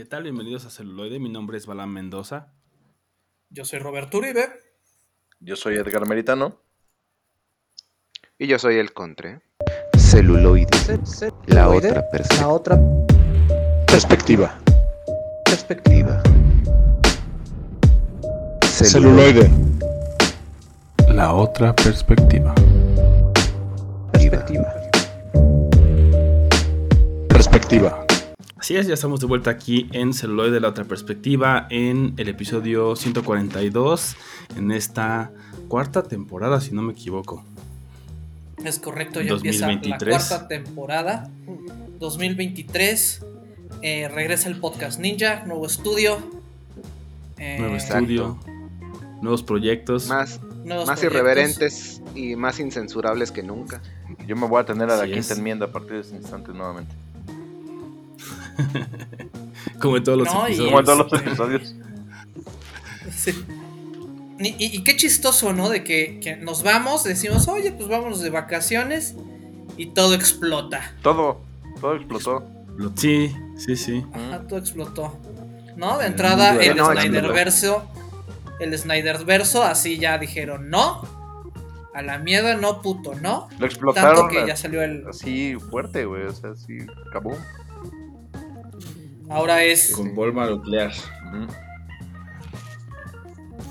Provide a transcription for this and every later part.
¿Qué tal? Bienvenidos a Celuloide. Mi nombre es Balán Mendoza. Yo soy Roberto Uribe. Yo soy Edgar Meritano. Y yo soy el Contre. Celuloide. La otra La otra perspectiva. perspectiva. Celuloide. La otra perspectiva. Perspectiva. Perspectiva. Así es, ya estamos de vuelta aquí en Celuloide, la otra perspectiva, en el episodio 142, en esta cuarta temporada, si no me equivoco. Es correcto, ya 2023. empieza la cuarta temporada. 2023. eh, regresa el podcast Ninja, nuevo estudio. eh, Nuevo exacto. estudio, nuevos proyectos. Más, nuevos más proyectos. irreverentes y más incensurables que nunca. Yo me voy a tener a la Así quinta es. enmienda a partir de este instante nuevamente. Como en todos los No, y- episodios. Como en todos los este- episodios. Sí. Y, y- y qué chistoso, ¿no? De que, que nos vamos, decimos, oye, pues vámonos de vacaciones y todo explota. Todo, todo explotó. Sí, sí, sí. Ajá, todo explotó. ¿No? De entrada, el no, Snyderverso. El Snyderverso, así ya dijeron, no. A la mierda, no, puto, no. Lo explotaron Tanto que ya salió el. así fuerte, güey. O sea, así acabó. Ahora es. Con bomba nuclear.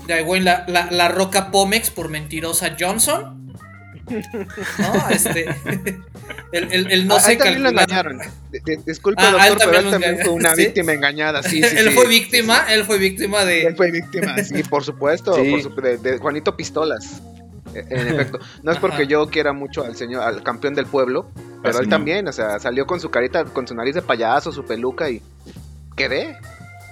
La, la, la roca Pomex por mentirosa Johnson. ¿No? Este. El, el, el no Ah, sé él también lo engañaron. Disculpe, Ah, doctor, pero también él también fue una ¿Sí? víctima engañada. Sí, sí, él fue víctima, él fue víctima de. Él fue víctima, sí, por supuesto. Sí. por supu- de, de Juanito Pistolas. Eh, En efecto. No es Ajá. porque yo quiera mucho al señor, al campeón del pueblo, pero Así él no. también, o sea, salió con su carita, con su nariz de payaso, su peluca y. Quedé.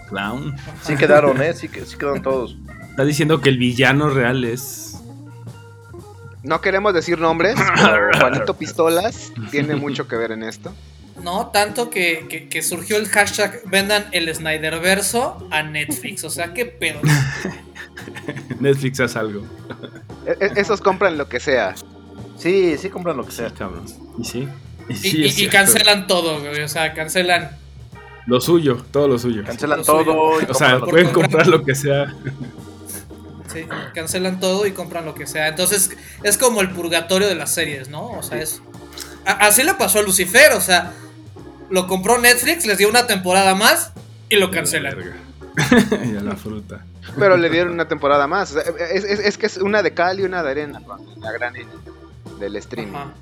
Clown. Sí quedaron, ¿eh? Sí, sí quedaron todos. Está diciendo que el villano real es. No queremos decir nombres, pero Juanito Pistolas tiene mucho que ver en esto. No, tanto que, que, que surgió el hashtag vendan el Snyderverso a Netflix. O sea, qué pedo. Netflix hace algo. E- e- esos compran lo que sea. Sí, sí compran lo que sea. Sí, cabrón. Y sí. Y, Y, sí, y- es y cierto. cancelan todo, güey. O sea, cancelan. Lo suyo, todo lo suyo. Cancelan todo. y O sea, compran lo que pueden sea. comprar lo que sea. Sí, cancelan todo y compran lo que sea. Entonces, es como el purgatorio de las series, ¿no? O sea, es. así le pasó a Lucifer, o sea, lo compró Netflix, les dio una temporada más y lo cancelan. Verga. y a la fruta. Pero le dieron una temporada más. O sea, es, es- es que es una de cal y una de arena. La gran del streaming. Ajá.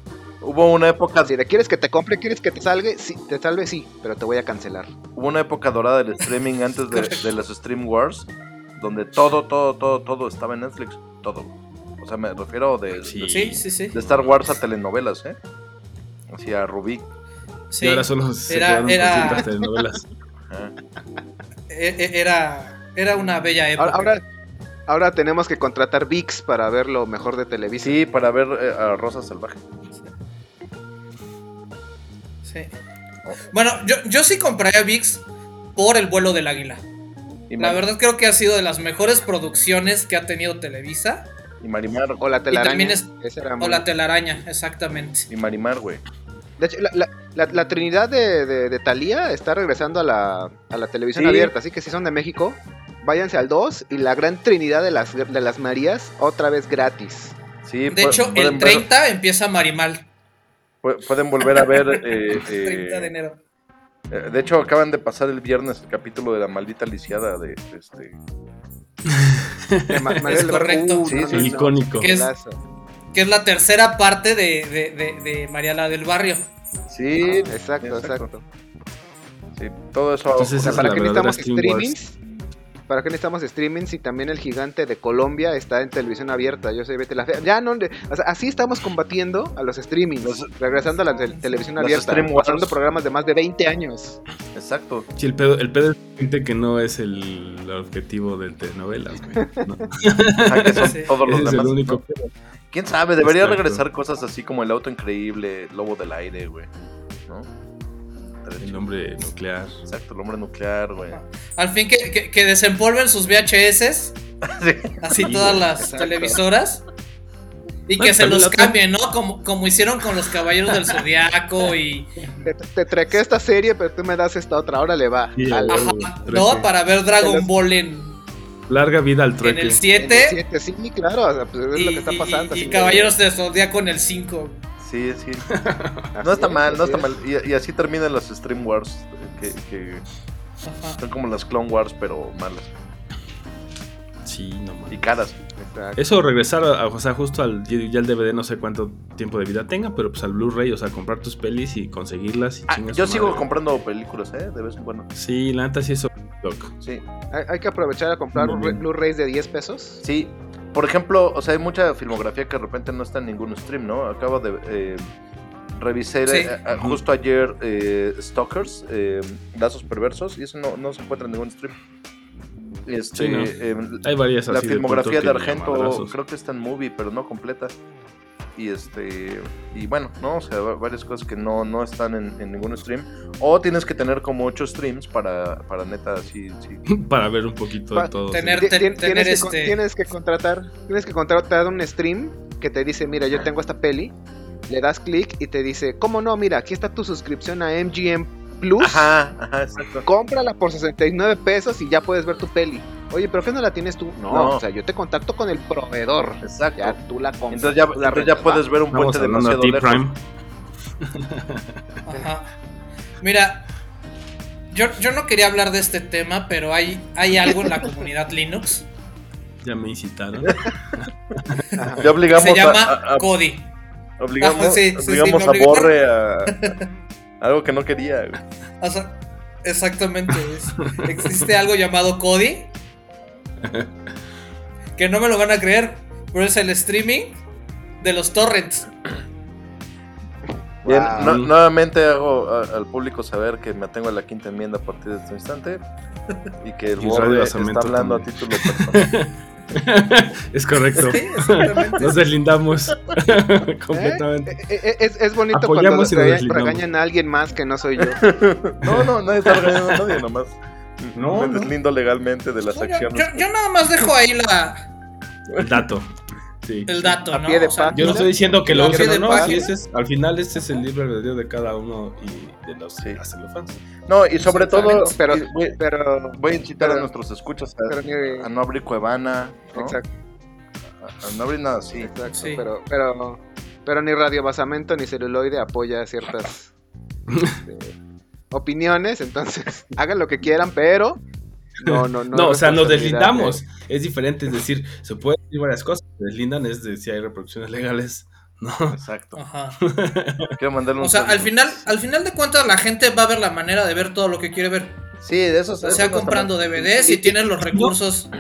Hubo una época, Si de quieres que te compre, quieres que te salga, sí, te salve, sí, pero te voy a cancelar. hubo una época dorada del streaming antes de, de las Stream Wars, donde todo, todo, todo, todo estaba en Netflix. Todo. O sea, me refiero de, Sí. de, Sí, sí, sí. de Star Wars a telenovelas, ¿eh? Así a Rubí. Sí. Y ahora solo se Era- quedaron era- telenovelas. Ajá. E- e- Era, era una bella época. Ahora, ahora, ahora tenemos que contratar VIX para ver lo mejor de Televisa. Sí, para ver eh, a Rosa Salvaje. Sí. Bueno, yo, yo sí compraría VIX por el vuelo del águila. Y, La Mar- verdad creo que ha sido de las mejores producciones que ha tenido Televisa. y Marimar. O la telaraña. también es- Esa era O la telaraña, exactamente. Y Marimar, güey. De hecho, la, la- la- la trinidad de, de, de Thalía está regresando a la, a la televisión Sí. abierta. Así que si son de México, váyanse al 2 y la gran trinidad de las, de las Marías otra vez gratis. Sí, De hecho, el ver- 30 empieza Marimal. Pu- pueden volver a ver. eh, eh, 30 de enero. eh, de hecho, acaban de pasar el viernes el capítulo de la maldita lisiada de, de este. María Barrio. correcto. Uh, Sí, sí, icónico. ¿Qué es? Que es la tercera parte de, de, de, de Mariala del Barrio. Sí, Exacto, exacto. Sí, todo eso. Entonces, O sea, esa ¿para es qué la verdadera necesitamos streamings? ¿Para qué necesitamos streamings si también el gigante de Colombia está en televisión abierta? Yo soy Vete la Fea. Ya no, o sea, así estamos combatiendo a los streamings, Los- regresando a la tel- televisión abierta, pasando programas de más de 20 años. Exacto. Sí, el pedo, el pedo es gente que no es el, el objetivo de telenovelas, güey. ¿no? O sea, que son Sí. todos los Ese es el demás. único ¿no? pedo. ¿Quién sabe? Debería Exacto. regresar cosas así como el auto increíble, Lobo del aire, güey. ¿No? El hombre nuclear. Exacto, el hombre nuclear, güey. Al fin que, que, que desempolven sus VHS, Sí. así Sí, todas las exacto. televisoras. Y que se los cambien, ¿no? Como, como hicieron con los Caballeros del Zodiaco y... Te, te trequé esta serie, pero tú me das esta otra. Ahora le va. Al- Ajá, ¿no? Para ver Dragon Ball en, Larga vida al trueque. en el 7 siete, Sí, claro. o sea, pues es y, lo que está y- pasando. y así, Caballeros del Zodiaco en el 5. Sí, sí. así No está es, mal, no está es. mal. Y, y así terminan las Stream Wars, que, son como las Clone Wars, pero malas. Sí, no Y mames. caras. Exacto. Eso regresar, a, o sea, justo al ya el DVD no sé cuánto tiempo de vida tenga, pero pues al Blu-ray, o sea, comprar tus pelis y conseguirlas y Ah, yo sigo madre. comprando películas, ¿eh? De vez en cuando. Sí, la neta sí eso loco. Sí. Hay, que aprovechar a comprar. Blu-rays de 10 pesos. Sí. Por ejemplo, o sea, hay mucha filmografía que de repente no está en ningún stream, ¿no? Acabo de eh, revisar Sí. eh, justo ayer eh, Stalkers, eh, Lazos Perversos, y eso no, no se encuentra en ningún stream. Este, Sí, ¿no? em, Hay varias la así filmografía de, que Argento creo que está en movie, pero no completa. Y este y bueno, no, o sea, va- varias cosas que no, no están en, en ningún stream. O tienes que tener como ocho streams para, para neta así, sí. Para ver un poquito Pa- de todo. tener- sí. Ti- ten- ti- tener tienes, que, este- tienes que contratar tienes que contratar un stream que te dice mira yo tengo esta peli le das clic y te dice cómo no mira aquí está tu suscripción a MGM Plus Ajá, ajá, exacto. cómprala por 69 pesos y ya puedes ver tu peli oye pero qué no la tienes tú no, No. o sea yo te contacto con el proveedor Exacto. ya tú la compras Entonces ya, tú la entonces ya rentas, puedes ver un puente de demasiado lejos. Prime. Ajá. Mira, yo, yo no quería hablar de este tema, pero hay, hay algo en la comunidad Linux Ya me incitaron. Ya obligamos se llama a, a- Cody. obligamos, Ajá, sí, sí, sí, obligamos me a obligaron. Borre a, a algo que no quería. O sea, exactamente. es- existe algo llamado Cody. Que no me lo van a creer, pero es el streaming de los torrents. Bien, Wow. nuevamente hago a- al público saber que me tengo a la quinta enmienda a partir de este instante y que el Radio está hablando a título personal. es correcto. Sí. Nos deslindamos ¿Eh? completamente. Eh, eh, Es, es bonito Apoyamos cuando regañan a alguien más que no soy yo. No, no, nadie está regañando a nadie, nomás. No, me no. deslindo legalmente de las acciones. yo- yo nada más dejo ahí la, El dato. Sí. el dato, A ¿no? pie de O sea, página. Yo no estoy diciendo que lo usen no, ese es- al final este es el libre albedrío de cada uno y de los Sí. que hacen los fans. No, y sobre todo, pero- y voy, Pero. voy a incitar a nuestros escuchas a, pero ni- a no abrir Cuevana, ¿no? Exacto, A, a no abrir nada así. exacto. Sí. Pero, pero, pero ni Radio Basamento ni celuloide apoya ciertas este, opiniones. Entonces, hagan lo que quieran, pero. No, no, no. No, o sea, nos de- deslindamos. Es diferente, es decir, se pueden decir varias cosas. Se deslindan es de si hay reproducciones legales. No. Exacto. Ajá. Quiero mandarle un O sea, saludo. al final, al final de cuentas la gente va a ver la manera de ver todo lo que quiere ver. Sí, de eso O sea, comprando DVDs y tienen los recursos.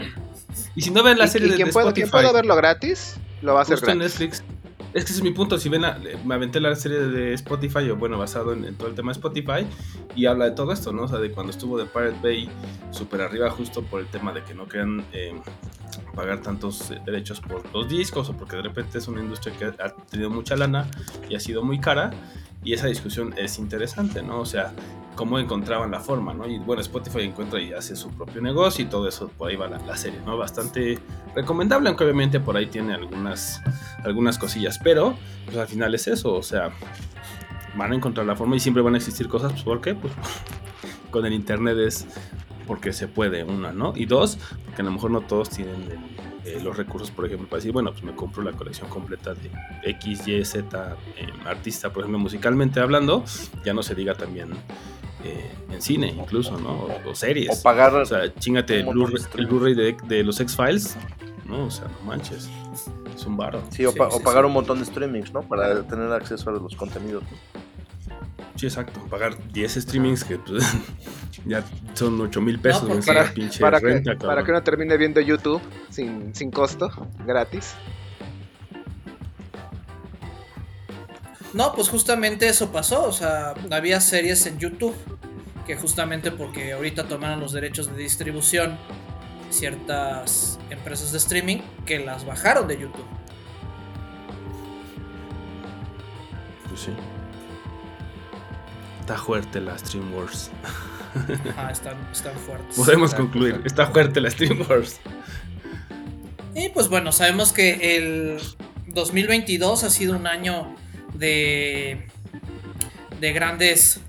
Y si no ven la Y, serie y de, quien, de Spotify, quien pueda verlo gratis, lo va a hacer gratis. Netflix. Es que ese es mi punto. Si ven, la- me aventé la serie de Spotify, o bueno, basado en, en todo el tema de Spotify, y habla de todo esto, ¿no? O sea, de cuando estuvo de Pirate Bay súper arriba, justo por el tema de que no querían eh, pagar tantos eh, derechos por los discos, o porque de repente es una industria que ha tenido mucha lana y ha sido muy cara. Y esa discusión es interesante, ¿no? O sea, cómo encontraban la forma, ¿no? Y bueno, Spotify encuentra y hace su propio negocio y todo eso, por ahí va la, la serie, ¿no? Bastante recomendable, aunque obviamente por ahí tiene algunas, algunas cosillas, pero pues al final es eso, o sea, van a encontrar la forma y siempre van a existir cosas, pues ¿por qué? Pues con el internet es porque se puede, una, ¿no? Y dos, porque a lo mejor no todos tienen eh, los recursos, por ejemplo, para decir, bueno, pues me compro la colección completa de X, Y, Z eh, artista, por ejemplo, musicalmente hablando, ya no se diga también eh, en cine, incluso, ¿no? O, o series. O pagar. O sea, chingate el Blu-ray de, de los X-Files. No, o sea, no manches. Es un varo. sí, o, sí, pa- sí, o pagar sí. un montón de streamings, ¿no? Para tener acceso a los contenidos. Sí, exacto. Pagar 10 streamings que pues, ya son 8 mil pesos. Para, pinche para que, renta, para que uno termine viendo YouTube sin, sin costo, gratis. No, pues justamente eso pasó. O sea, había series en YouTube que justamente porque ahorita tomaron los derechos de distribución ciertas empresas de streaming que las bajaron de YouTube. Pues sí. Está fuerte la Stream Wars. Ajá, están, están fuertes. Podemos Exacto, concluir. exacto. Está fuerte la Stream Wars. Y pues bueno, sabemos que el 2022 ha sido un año de, de grandes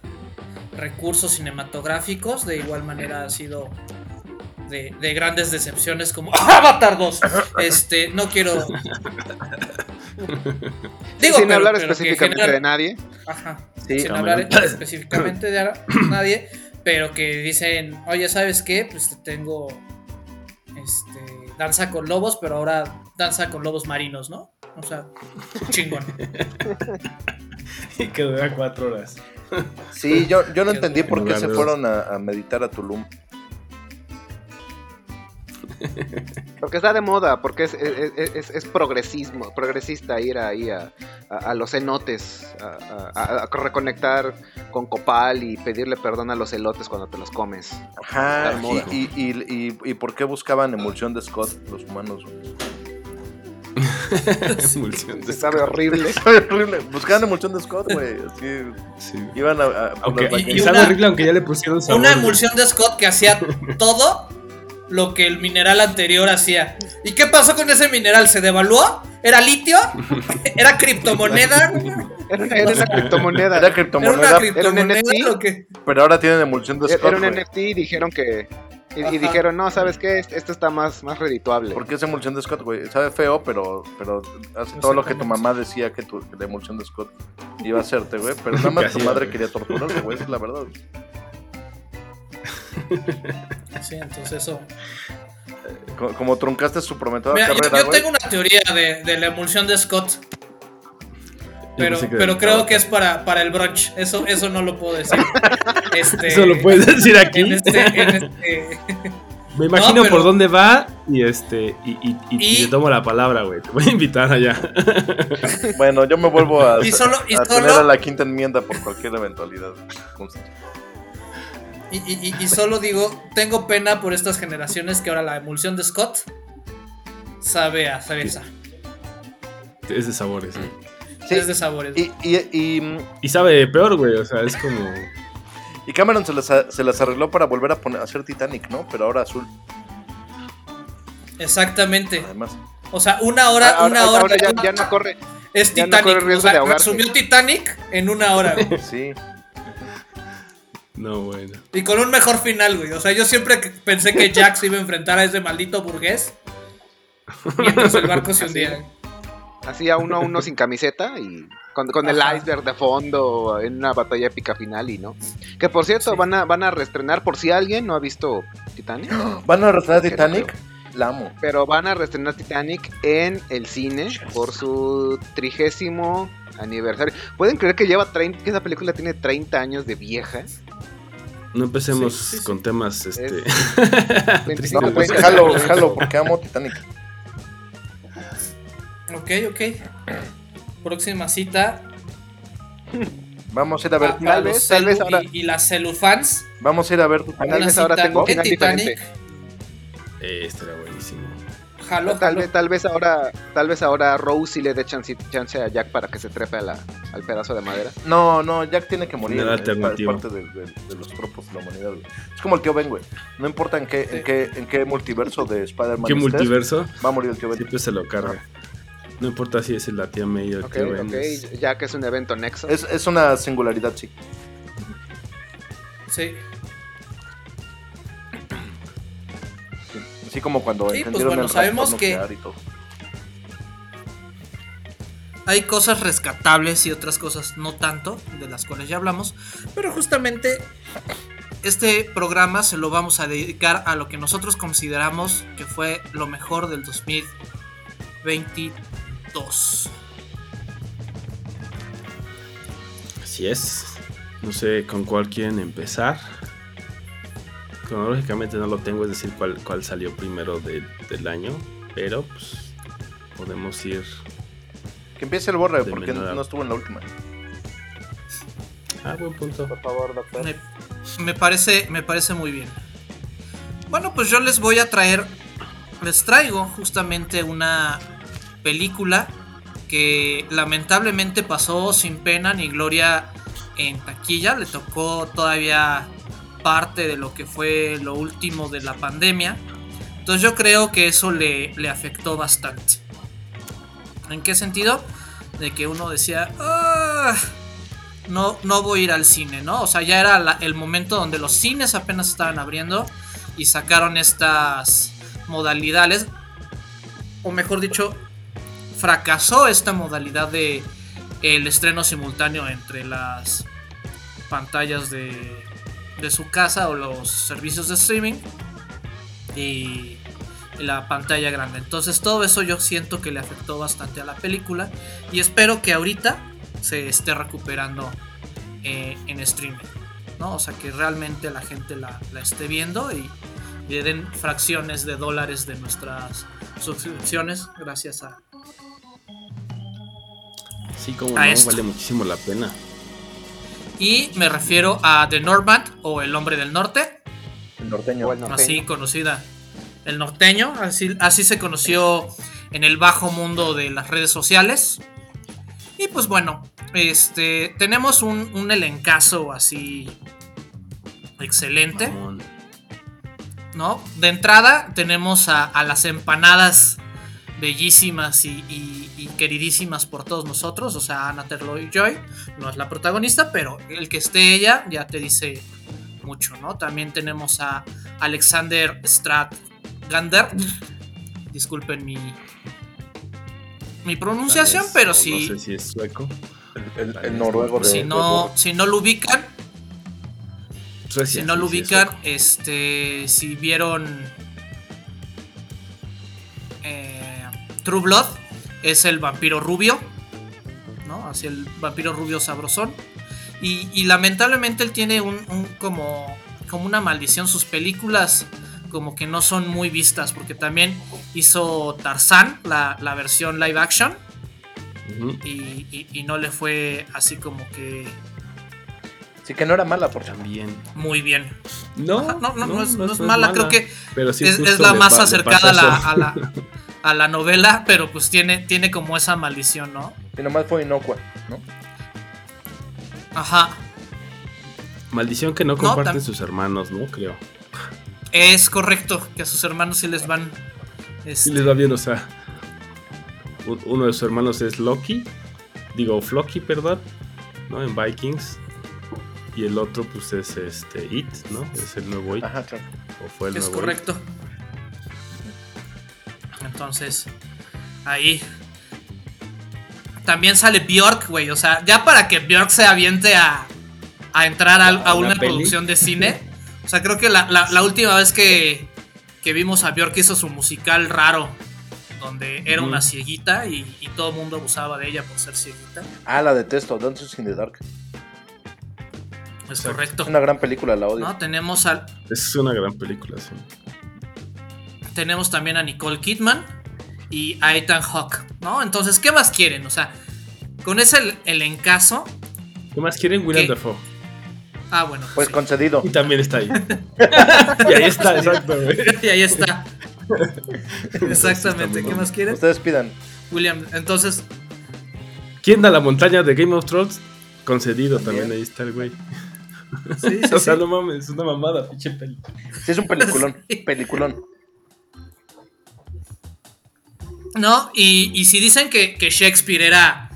recursos cinematográficos. De igual manera ha sido de, de grandes decepciones como Avatar 2. Este, no quiero. Digo, Sin pero- hablar pero específicamente genera- de nadie. Ajá. Sí, sin no, hablar me- específicamente de nadie, pero que dicen, oye, ¿sabes qué? Pues te tengo este danza con lobos, pero ahora danza con lobos marinos, ¿no? O sea, chingón. Y que dura cuatro horas. Sí, yo, yo no entendí por qué se fueron a, a meditar a Tulum. Porque está de moda, porque es, es, es- es progresismo, progresista ir ahí a, a, a los cenotes, a, a- a reconectar con Copal y pedirle perdón a los elotes cuando te los comes. Ajá, y, y, y- y por qué buscaban emulsión de Scott los humanos? Emulsión de- Sabe horrible. horrible. Buscaban emulsión de Scott, güey. Así, Sí. iban a... a- por Aunque, las y, y bañeras. sabe una- horrible aunque ya le pusieron sabor. Una emulsión de Scott que hacía todo lo que el mineral anterior hacía. ¿Y qué pasó con ese mineral? ¿Se devaluó? ¿Era litio? ¿Era criptomoneda? Era una, era una criptomoneda. Era ¿Era criptomoneda, una criptomoneda NFT? o qué? pero ahora tienen emulsión de Scott, Era un. NFT y dijeron que. Y, dijeron, no, ¿sabes qué? Este- Esto está más, más redituable. ¿Por qué es emulsión de Scott, güey? Sabe feo, pero, pero hace todo lo que tu mamá decía que, tu, que la emulsión de Scott iba a hacerte, güey. Pero nada más tu madre quería torturarte, güey. esa Es la verdad. Sí, entonces eso. Como, como truncaste su prometida Mira, yo, carrera, yo güey. tengo una teoría de, de la emulsión de Scott. Pero, que pero creo que es para, para el brunch. Eso, eso no lo puedo decir. Este, Eso lo puedes decir aquí. En este, en este- Me imagino No, pero- por dónde va y este y, y, y- y Y- te tomo la palabra, güey. Te voy a invitar allá. Bueno, yo me vuelvo a, Y solo- y a solo- tener a la quinta enmienda por cualquier eventualidad. y, y- y- y solo digo, tengo pena por estas generaciones que ahora la emulsión de Scott sabe a cereza. Es de sabores. ¿eh? Sí, Es de sabores. y, y, y, Y sabe peor, güey. O sea, es como. y Cameron se las, se las arregló para volver a poner a hacer Titanic, ¿no? Pero ahora azul, Exactamente. además. O sea, una hora, ahora, una hora. ahora ya, ya no corre. es ya no Titanic. corre riesgo o sea, resumió Titanic en una hora. güey. Sí. No, bueno. Y con un mejor final, güey. O sea, yo siempre pensé que Jack se iba a enfrentar a ese maldito burgués. Mientras el barco se hundía. Así a uno a uno sin camiseta y con, con el iceberg de fondo en una batalla épica final y no. Que por cierto, Sí. van, a, van a reestrenar, por si alguien no ha visto Titanic, ¿Van a no Titanic? La amo. pero van a reestrenar Titanic en el cine por su trigésimo aniversario. ¿Pueden creer que lleva 30, que esa película tiene 30 años de vieja? No empecemos Sí, sí, sí. con temas este. 25, No, pues 30 jalo, jalo, porque amo Titanic. Ok, ok. Próxima cita. Vamos a ir a ver, a- a tal vez, tal vez ahora- y, y las celufans. vamos a ir a ver. Tal vez ahora tengo en final Titanic. diferente. Eh, este era buenísimo. Jalo, Tal jalo. vez, tal vez ahora, tal vez ahora Rose sí le dé chance, chance a Jack para que se trepe a la- al pedazo de madera. No, no, Jack tiene que morir. Es parte de, de- de los tropos de la humanidad. güey. Es como el tío Ben, güey. No importa en qué, en qué, en qué multiverso de Spider-Man ¿Qué estés, multiverso? va a morir el tío Ben. Siempre se lo carga. No importa si es la tía May o el Ok, tío Ben. ok, es- es un evento nexo. Es, es una singularidad, sí. Sí. Así como cuando Sí, pues bueno, el sabemos que- nuclear y todo. Hay cosas rescatables y otras cosas no tanto, de las cuales ya hablamos. Pero justamente este programa se lo vamos a dedicar a lo que nosotros consideramos que fue lo mejor del 2022. Así es. No sé con cuál quieren empezar. Cronológicamente no lo tengo, es decir, cuál, cuál salió primero de- del año. Pero pues podemos ir. Que empiece el borre, porque menor no estuvo en la última. Ah, buen punto. Por favor, doctor. Me, me parece, me parece muy bien. Bueno, pues yo les voy a traer, les traigo justamente una película que lamentablemente pasó sin pena ni gloria en taquilla. Le tocó todavía parte de lo que fue lo último de la pandemia. Entonces yo creo que eso le, afectó bastante. ¿En qué sentido? De que uno decía, "Ah, no, no voy a ir al cine, ¿no? O sea, ya era el momento donde los cines apenas estaban abriendo y sacaron estas modalidades, o mejor dicho, fracasó esta modalidad de el estreno simultáneo entre las pantallas de, de su casa o los servicios de streaming y la pantalla grande. Entonces todo eso yo siento que le afectó bastante a la película y espero que ahorita se esté recuperando eh, en streaming. ¿no? O sea que realmente la gente la, la esté viendo y le den fracciones de dólares de nuestras suscripciones gracias a... Sí, como A no, esto. vale muchísimo la pena. Y me refiero a The Northman o El Hombre del Norte, El norteño. Bueno, así conocida. El norteño, así, así se conoció en el bajo mundo de las redes sociales. Y pues bueno, este tenemos un, un elencazo así excelente. Mamón. ¿no? De entrada tenemos a, a las empanadas bellísimas y queridísimas por todos nosotros, o sea, Anna Taylor Joy no es la protagonista, pero el que esté ella ya te dice mucho, ¿no? También tenemos a Alexander Stratgander, disculpen mi mi pronunciación, vez, pero si, No sé si es sueco. El, el vez, noruego de. si no si no lo ubican, Suecia, si no lo sí es ubican, sueco. este, si vieron eh, True Blood, es el vampiro rubio, ¿no? Así el vampiro rubio sabrosón. Y, y lamentablemente él tiene un, un como, como una maldición. Sus películas como que no son muy vistas, porque también hizo Tarzán, la, la versión live action, y, y- y no le fue así como que Sí, que no era mala, por. También. muy bien. No, Ajá, no, no, no es, no es mala, creo que Pero sí, es, la más acercada la, a, la, a la novela, pero pues tiene, tiene como esa maldición, ¿no? Y nomás fue inocua, ¿no? Ajá, Maldición que no comparten sus hermanos, ¿no? Creo. es correcto que a sus hermanos sí les van... Sí este, les va bien, o sea. Uno de sus hermanos es Loki. Digo, Floki, perdón. ¿No? En Vikings. Y el otro, pues, es este It, ¿no? Es el nuevo It. Ajá, claro. O fue el es nuevo correcto. Entonces, ahí... También sale Bjork, güey. O sea, ya para que Bjork se aviente a, a entrar a, a ¿A una peli? producción de cine. O sea, creo que la, la- la última vez que, que vimos a Bjork hizo su musical raro. Donde era una cieguita y, y todo el mundo abusaba de ella por ser cieguita. Ah, la detesto, Dances in the Dark. Es correcto. Es una gran película, la odio. ¿No? Tenemos, al, Es una gran película, sí. Tenemos también a Nicole Kidman y a Ethan Hawke. ¿No? Entonces, ¿qué más quieren? O sea, con ese el, el encaso. ¿Qué más quieren? William ¿Qué? Dafoe. Ah, bueno. Pues sí. concedido. Y también está ahí. y ahí está, exacto, güey. Y ahí está. Exactamente. ¿Qué más quieren? Ustedes pidan. William, entonces, ¿Quién da la montaña de Game of Thrones? Concedido también, También. ahí está el güey. sí, sí, o sea, sí. no mames, es una mamada, pinche peli. Sí, es un peliculón. Sí. Peliculón. ¿No? Y, y si dicen que, que Shakespeare era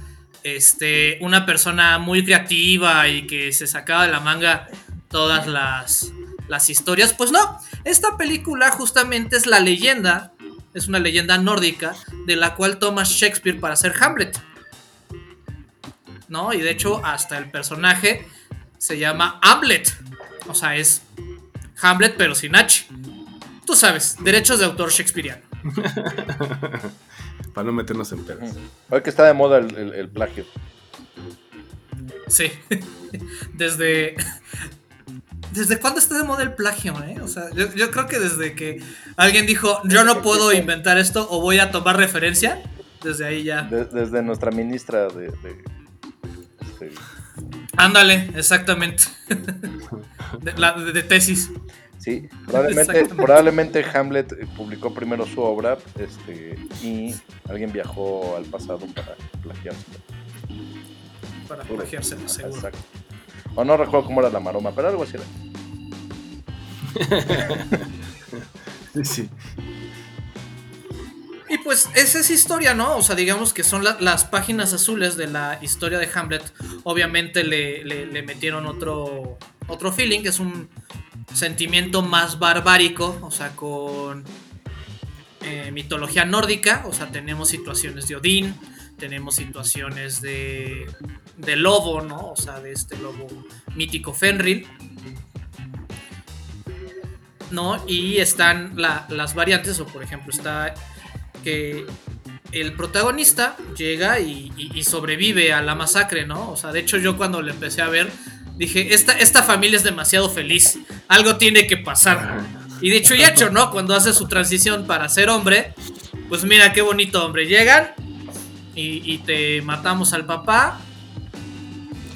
este, una persona muy creativa y que se sacaba de la manga todas las, las historias, pues no. Esta película justamente es la leyenda, es una leyenda nórdica de la cual toma Shakespeare para hacer Hamlet. ¿No? Y de hecho, hasta el personaje se llama Hamlet. O sea, es Hamlet, pero sin H. Tú sabes, derechos de autor shakespeariano. Para no meternos en pedos. Hoy que está de moda el, el- el plagio. Sí. Desde. ¿Desde cuándo está de moda el plagio, eh? O sea, yo, yo creo que desde que alguien dijo, yo no puedo inventar esto o voy a tomar referencia, desde ahí ya. De- desde nuestra ministra de. de- este, Ándale, exactamente. De, la- de- de tesis. Sí, probablemente, probablemente Hamlet eh, publicó primero su obra este, y alguien viajó al pasado para plagiarse. Para plagiárselo, seguro. Exacto. O no recuerdo cómo era la maroma, pero algo así era. Sí, sí. Y pues esa es historia, ¿no? O sea, digamos que son la- las páginas azules de la historia de Hamlet. Obviamente le, le- le metieron otro, otro feeling, es un sentimiento más barbárico, o sea, con eh, mitología nórdica. O sea, tenemos situaciones de Odín, tenemos situaciones de, de lobo, ¿no? O sea, de este lobo mítico Fenrir. ¿no? Y están la- las variantes, o por ejemplo, está que el protagonista llega y sobrevive a la masacre, ¿no? O sea, de hecho yo cuando le empecé a ver, dije, esta, esta familia es demasiado feliz, algo tiene que pasar. Y dicho y hecho, ¿no? Cuando hace su transición para ser hombre, pues mira qué bonito hombre, llegan y, y te matamos al papá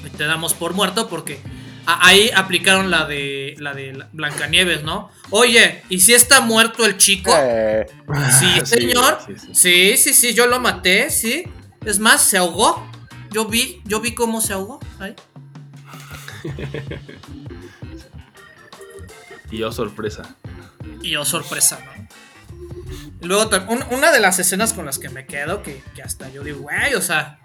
y te damos por muerto porque ahí aplicaron la de la de Blancanieves, ¿no? Oye, ¿y si está muerto el chico? Eh, Sí, Sí, señor. sí, sí. Sí, sí, sí, yo lo maté, sí. Es más, se ahogó. Yo vi, yo vi cómo se ahogó. ahí. Y yo sorpresa. Y yo sorpresa, ¿no? Luego una de las escenas con las que me quedo, que, hasta yo digo, güey, o sea,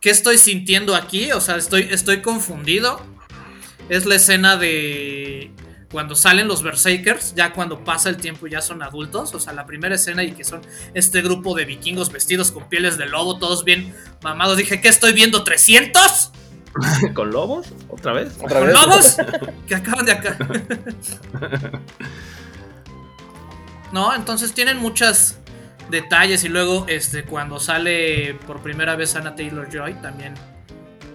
¿qué estoy sintiendo aquí? O sea, estoy, estoy confundido. Es la escena de cuando salen los Berserkers, ya cuando pasa el tiempo ya son adultos. O sea, la primera escena y que son este grupo de vikingos vestidos con pieles de lobo, todos bien mamados. Dije, ¿qué estoy viendo? ¿300? ¿Con lobos? ¿Otra vez? ¿Otra ¿Con vez? lobos? que acaban de acá. no, entonces tienen muchos detalles y luego este cuando sale por primera vez Anna Taylor Joy también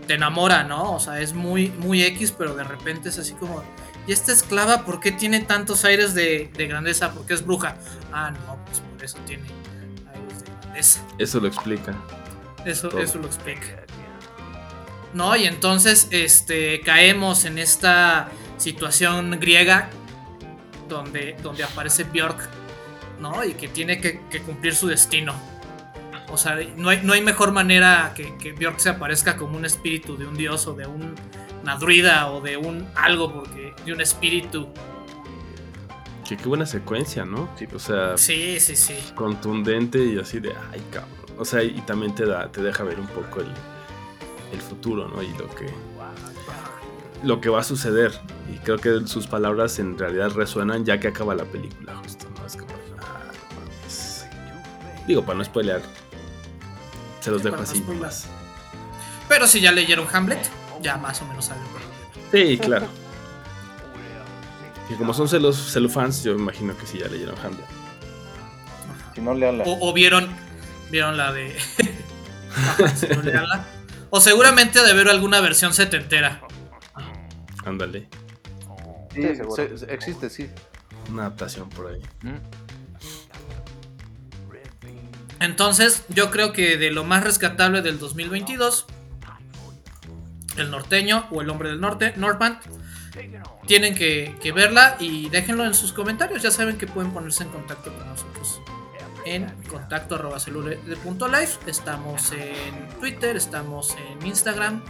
te enamora, ¿no? O sea, es muy muy X, pero de repente es así como ¿Y esta esclava por qué tiene tantos aires de, de grandeza? Porque es bruja. Ah, no, pues por eso tiene aires de grandeza. Eso lo explica. Eso, Todo. eso lo explica. No, y entonces este, caemos en esta situación griega donde, donde aparece Bjork, ¿no? Y que tiene que, que cumplir su destino. O sea, no hay, no hay mejor manera que, que Bjork se aparezca como un espíritu de un dios o de un, una druida o de un algo, porque de un espíritu. Que qué buena secuencia, ¿no? O sea, Sí, sí, sí. contundente y así de, ay, cabrón. O sea, y también te da, te deja ver un poco el, el futuro, ¿no? Y lo que, lo que va a suceder. Y creo que sus palabras en realidad resuenan ya que acaba la película, justo, ¿no? Es como, ah, no. Digo, para no spoilear. Se los dejo no así más. Pero si ya leyeron Hamlet, ya más o menos saben. Sí, claro. Y como son celos, celufans, yo imagino que sí ya leyeron Hamlet. Si no, leanla. O, o vieron, vieron la de. Si no, léanla. O seguramente ha de haber alguna versión setentera. Ándale. Sí, Sí, existe, sí. Una adaptación por ahí. Mm. Entonces, yo creo que de lo más rescatable del 2022, el norteño o el hombre del norte, Northman, tienen que, que verla y déjenlo en sus comentarios. Ya saben que pueden ponerse en contacto con nosotros en contacto arroba celule de punto life. Estamos en Twitter, estamos en Instagram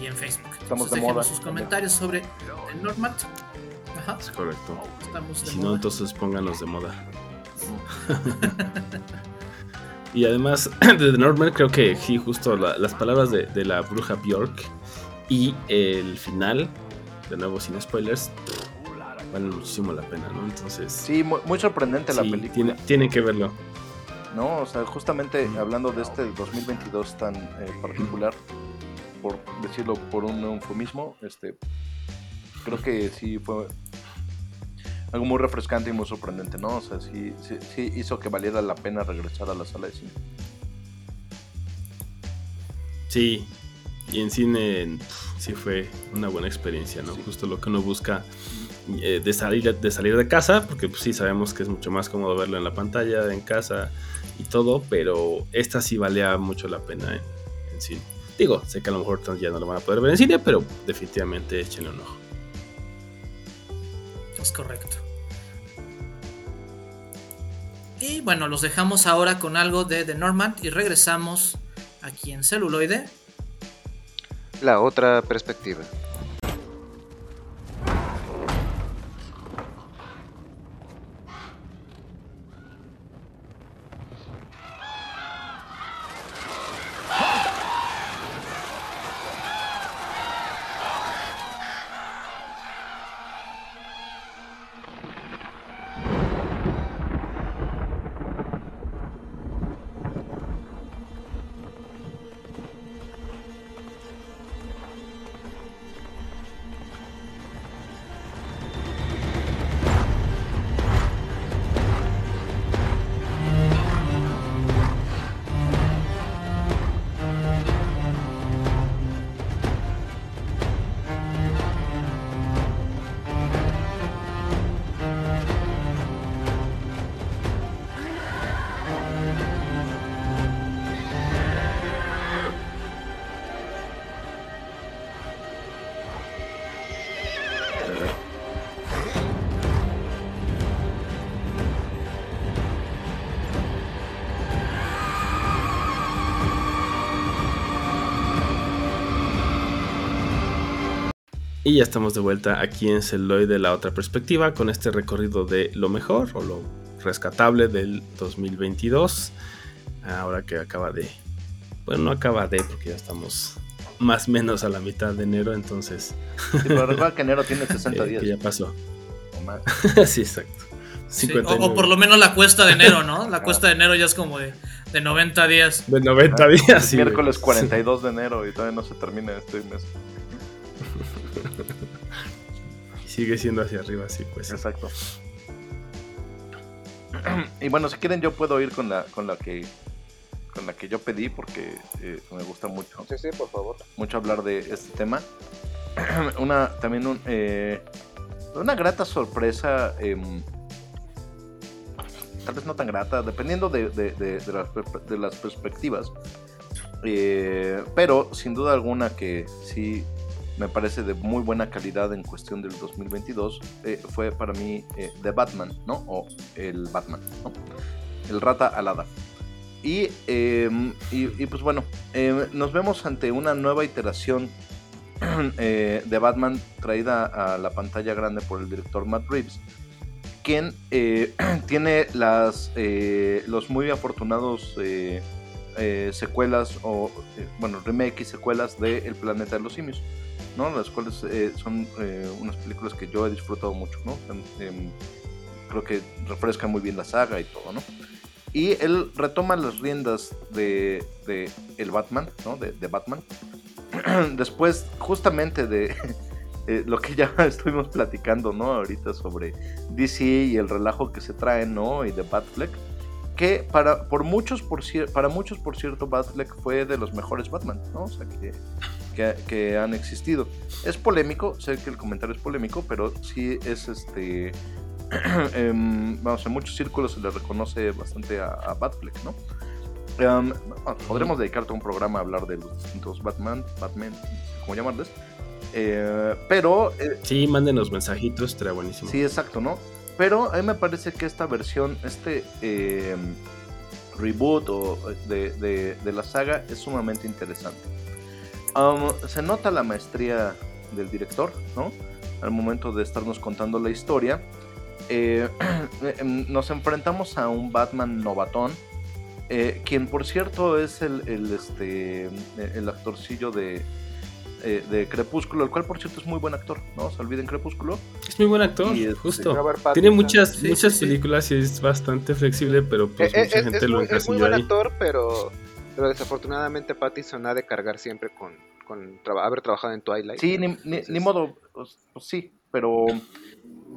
y en Facebook. Estamos Entonces, de moda sus comentarios sobre el Northman. Ajá, Es correcto. estamos de si no, entonces pónganos de moda. y además, de The Northman, creo que sí, justo la- las palabras de, de la bruja Bjork y el final, de nuevo sin spoilers, valen muchísimo la pena, ¿no? Entonces, Sí, muy, muy sorprendente la película. tiene- tienen que verlo. ¿no? O sea, justamente hablando de este 2022 tan eh, particular, por decirlo por un eufemismo, este, creo que sí fue algo muy refrescante y muy sorprendente, ¿no? O sea, sí, sí, sí hizo que valiera la pena regresar a la sala de cine. Sí, y en cine sí fue una buena experiencia, ¿no? Justo lo que uno busca eh, de, salir, de salir de casa, porque pues, sí sabemos que es mucho más cómodo verlo en la pantalla, en casa y todo, pero esta sí valía mucho la pena en, en cine. Digo, sé que a lo mejor ya no lo van a poder ver en cine, pero definitivamente échenle un ojo. Es correcto. Y bueno, los dejamos ahora con algo de The Normand y regresamos aquí en celuloide. La otra perspectiva. Y ya estamos de vuelta aquí en Celoy de la otra perspectiva con este recorrido de lo mejor o lo rescatable del 2022. Ahora que acaba de... Bueno, no acaba de porque ya estamos más o menos a la mitad de enero, entonces... Sí, pero recuerda que enero tiene 60 eh, días. que ya pasó. o más. sí, exacto. Sí, 59. o, o por lo menos la cuesta de enero, ¿no? La cuesta de enero ya es como de, de 90 días. De 90 Ah, días. es sí, miércoles güey. 42 de enero y todavía no se termina este mes. Sigue siendo hacia arriba, sí, pues. Exacto. Y bueno, si quieren yo puedo ir con la con la que con la que yo pedí porque eh, me gusta mucho Sí, sí, por favor. mucho hablar de este tema. una también un, eh, una grata sorpresa em, tal vez no tan grata, dependiendo de, de- de- de las, per- de las perspectivas. Eh, pero sin duda alguna que sí me parece de muy buena calidad en cuestión del 2022 eh, fue para mí eh, The Batman, ¿no? O el Batman, ¿no? El rata alada. Y, eh, y, pues bueno, eh, nos vemos ante una nueva iteración eh, de Batman traída a la pantalla grande por el director Matt Reeves, quien eh, tiene las, los muy afortunados secuelas o, bueno, remake y secuelas de El Planeta de los Simios, ¿no? Las cuales eh, son eh, unas películas que yo he disfrutado mucho, ¿no? Em, em, creo que refrescan muy bien la saga y todo, ¿no? Y él retoma las riendas de, de el Batman, ¿no? De, de Batman. Después, justamente de eh, lo que ya estuvimos platicando, ¿no? Ahorita sobre DC y el relajo que se trae, ¿no? Y de Batfleck. Que para, por muchos, por, para muchos, por cierto, Batfleck fue de los mejores Batman, ¿no? O sea, que, que, que han existido. Es polémico, sé que el comentario es polémico, pero sí es este. em, vamos, en muchos círculos se le reconoce bastante a, a Batfleck, ¿no? Em, bueno, podremos dedicar todo un programa a hablar de los distintos Batman, Batman, cómo llamarles. Eh, pero eh, Sí, mándenos mensajitos, estaría buenísimo. Sí, exacto, ¿no? Pero a mí me parece que esta versión, este eh, reboot o de, de- de la saga es sumamente interesante. Um, se nota la maestría del director, ¿no? Al momento de estarnos contando la historia. Eh, em, nos enfrentamos a un Batman novatón, eh, quien por cierto es el, el, este, el actorcillo de, eh, de Crepúsculo, el cual por cierto es muy buen actor, ¿no? Se olviden Crepúsculo. Es muy buen actor, Y es- justo. Tiene muchas, Sí, muchas sí, sí. películas y es bastante flexible, pero pues Eh, eh, mucha es, gente es lo muy, es muy buen ahí. actor, pero, pero desafortunadamente Pattinson ha de cargar siempre con, con traba- haber trabajado en Twilight. Sí, ni, ni, Entonces, ni modo, pues, pues sí, pero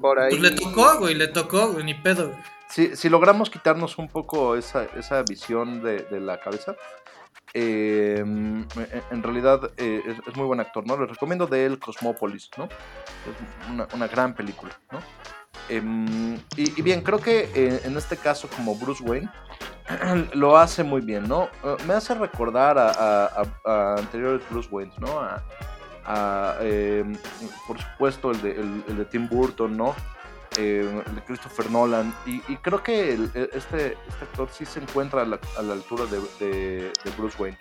Por ahí. Pues le tocó, güey, le tocó, güey, ni pedo, güey. si, si logramos quitarnos un poco esa, esa visión de, de la cabeza, eh, en, realidad eh, es, es muy buen actor, ¿no? Les recomiendo de él Cosmópolis, ¿no? Es una, una gran película, ¿no? Em, y, y bien, creo que eh, en este caso como Bruce Wayne lo hace muy bien, ¿no? Eh, me hace recordar a, anteriores Bruce Wayne, ¿no? Em, por supuesto el de, el- de Tim Burton, ¿no? Eh, el de Christopher Nolan. Y, creo que este, este actor sí se encuentra a la, altura de, Bruce Wayne.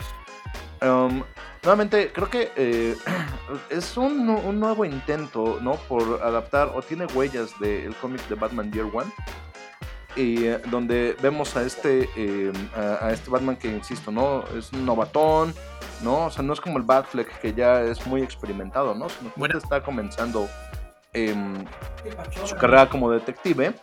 Um, nuevamente, creo que eh, es un, un nuevo intento, ¿no? Por adaptar, o tiene huellas del cómic de Batman Year One. Y eh, donde vemos a este, eh, a, a este Batman que, insisto, ¿no? Es un novatón, ¿no? O sea, no es como el Batfleck que ya es muy experimentado, ¿no? Sino que Bueno. está comenzando em, su carrera como detective.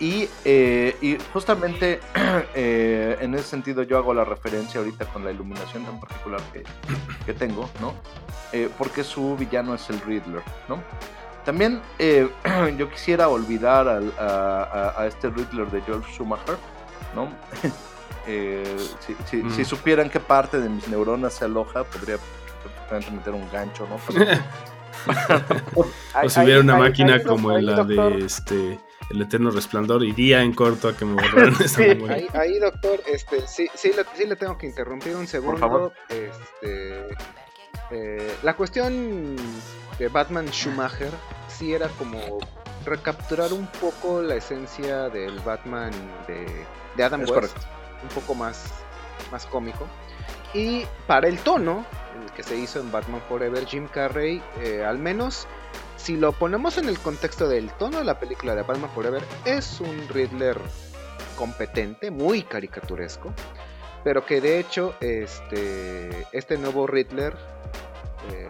Y, eh, y justamente eh, en ese sentido yo hago la referencia ahorita con la iluminación tan particular que, que tengo, ¿no? Eh, porque su villano es el Riddler, ¿no? También eh, yo quisiera olvidar al- a, a- a este Riddler de George Schumacher, ¿no? Eh, si, si- Mm. si supieran qué parte de mis neuronas se aloja, podría perfectamente meter un gancho, ¿no? O si hubiera una máquina como la doctor, de este El Eterno Resplandor, iría en corto a que me borraran esa Sí. memoria. Ahí, ahí, doctor, este, sí, sí, le, sí le tengo que interrumpir un segundo. favor. Este, eh, la cuestión de Batman Schumacher sí era como recapturar un poco la esencia del Batman de, de Adam Es West, correcto. un poco más, más cómico. Y para el tono, el que se hizo en Batman Forever, Jim Carrey, eh, al menos si lo ponemos en el contexto del tono de la película de Batman Forever, es un Riddler competente, muy caricaturesco, pero que de hecho este, este nuevo Riddler, eh,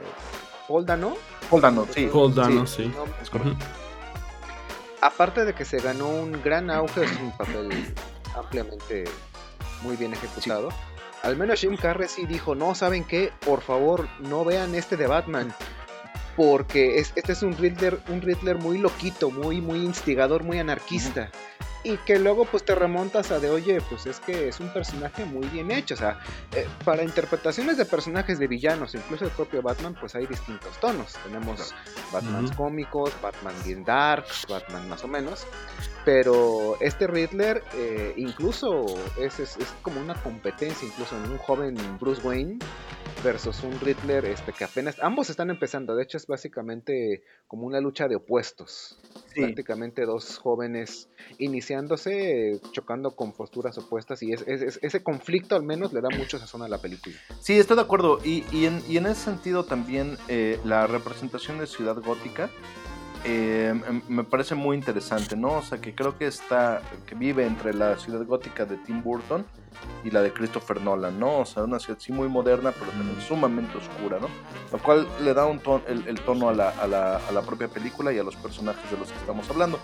Paul Dano, Paul Dano, sí. Paul Dano, sí. Es correcto. aparte de que se ganó un gran auge, es un papel ampliamente muy bien ejecutado. Al menos Jim Carrey sí dijo, no, ¿saben qué? Por favor, no vean este de Batman. Porque es- este es un Riddler, un Riddler muy loquito, muy, muy instigador, muy anarquista. Y que luego pues te remontas a de, oye, pues es que es un personaje muy bien hecho. O sea, eh, para interpretaciones de personajes de villanos, incluso el propio Batman, pues hay distintos tonos. Tenemos Batman cómicos, Batman bien dark, Batman más o menos. Pero este Riddler eh, incluso es, es- es como una competencia, incluso en un joven Bruce Wayne versus un Riddler este, que apenas... Ambos están empezando, de hecho es básicamente como una lucha de opuestos. Sí. Prácticamente dos jóvenes iniciándose, chocando con posturas opuestas y es- ese conflicto al menos le da mucho sazón a la película. Sí, estoy de acuerdo. Y, y en, y en ese sentido también eh, la representación de Ciudad Gótica eh, m- me parece muy interesante, ¿no? O sea, que creo que está, que vive entre la Ciudad Gótica de Tim Burton y la de Christopher Nolan, ¿no? O sea, una ciudad sí muy moderna, pero también sumamente oscura, ¿no? Lo cual le da un ton- el, el tono a la, a, la, a la propia película y a los personajes de los que estamos hablando.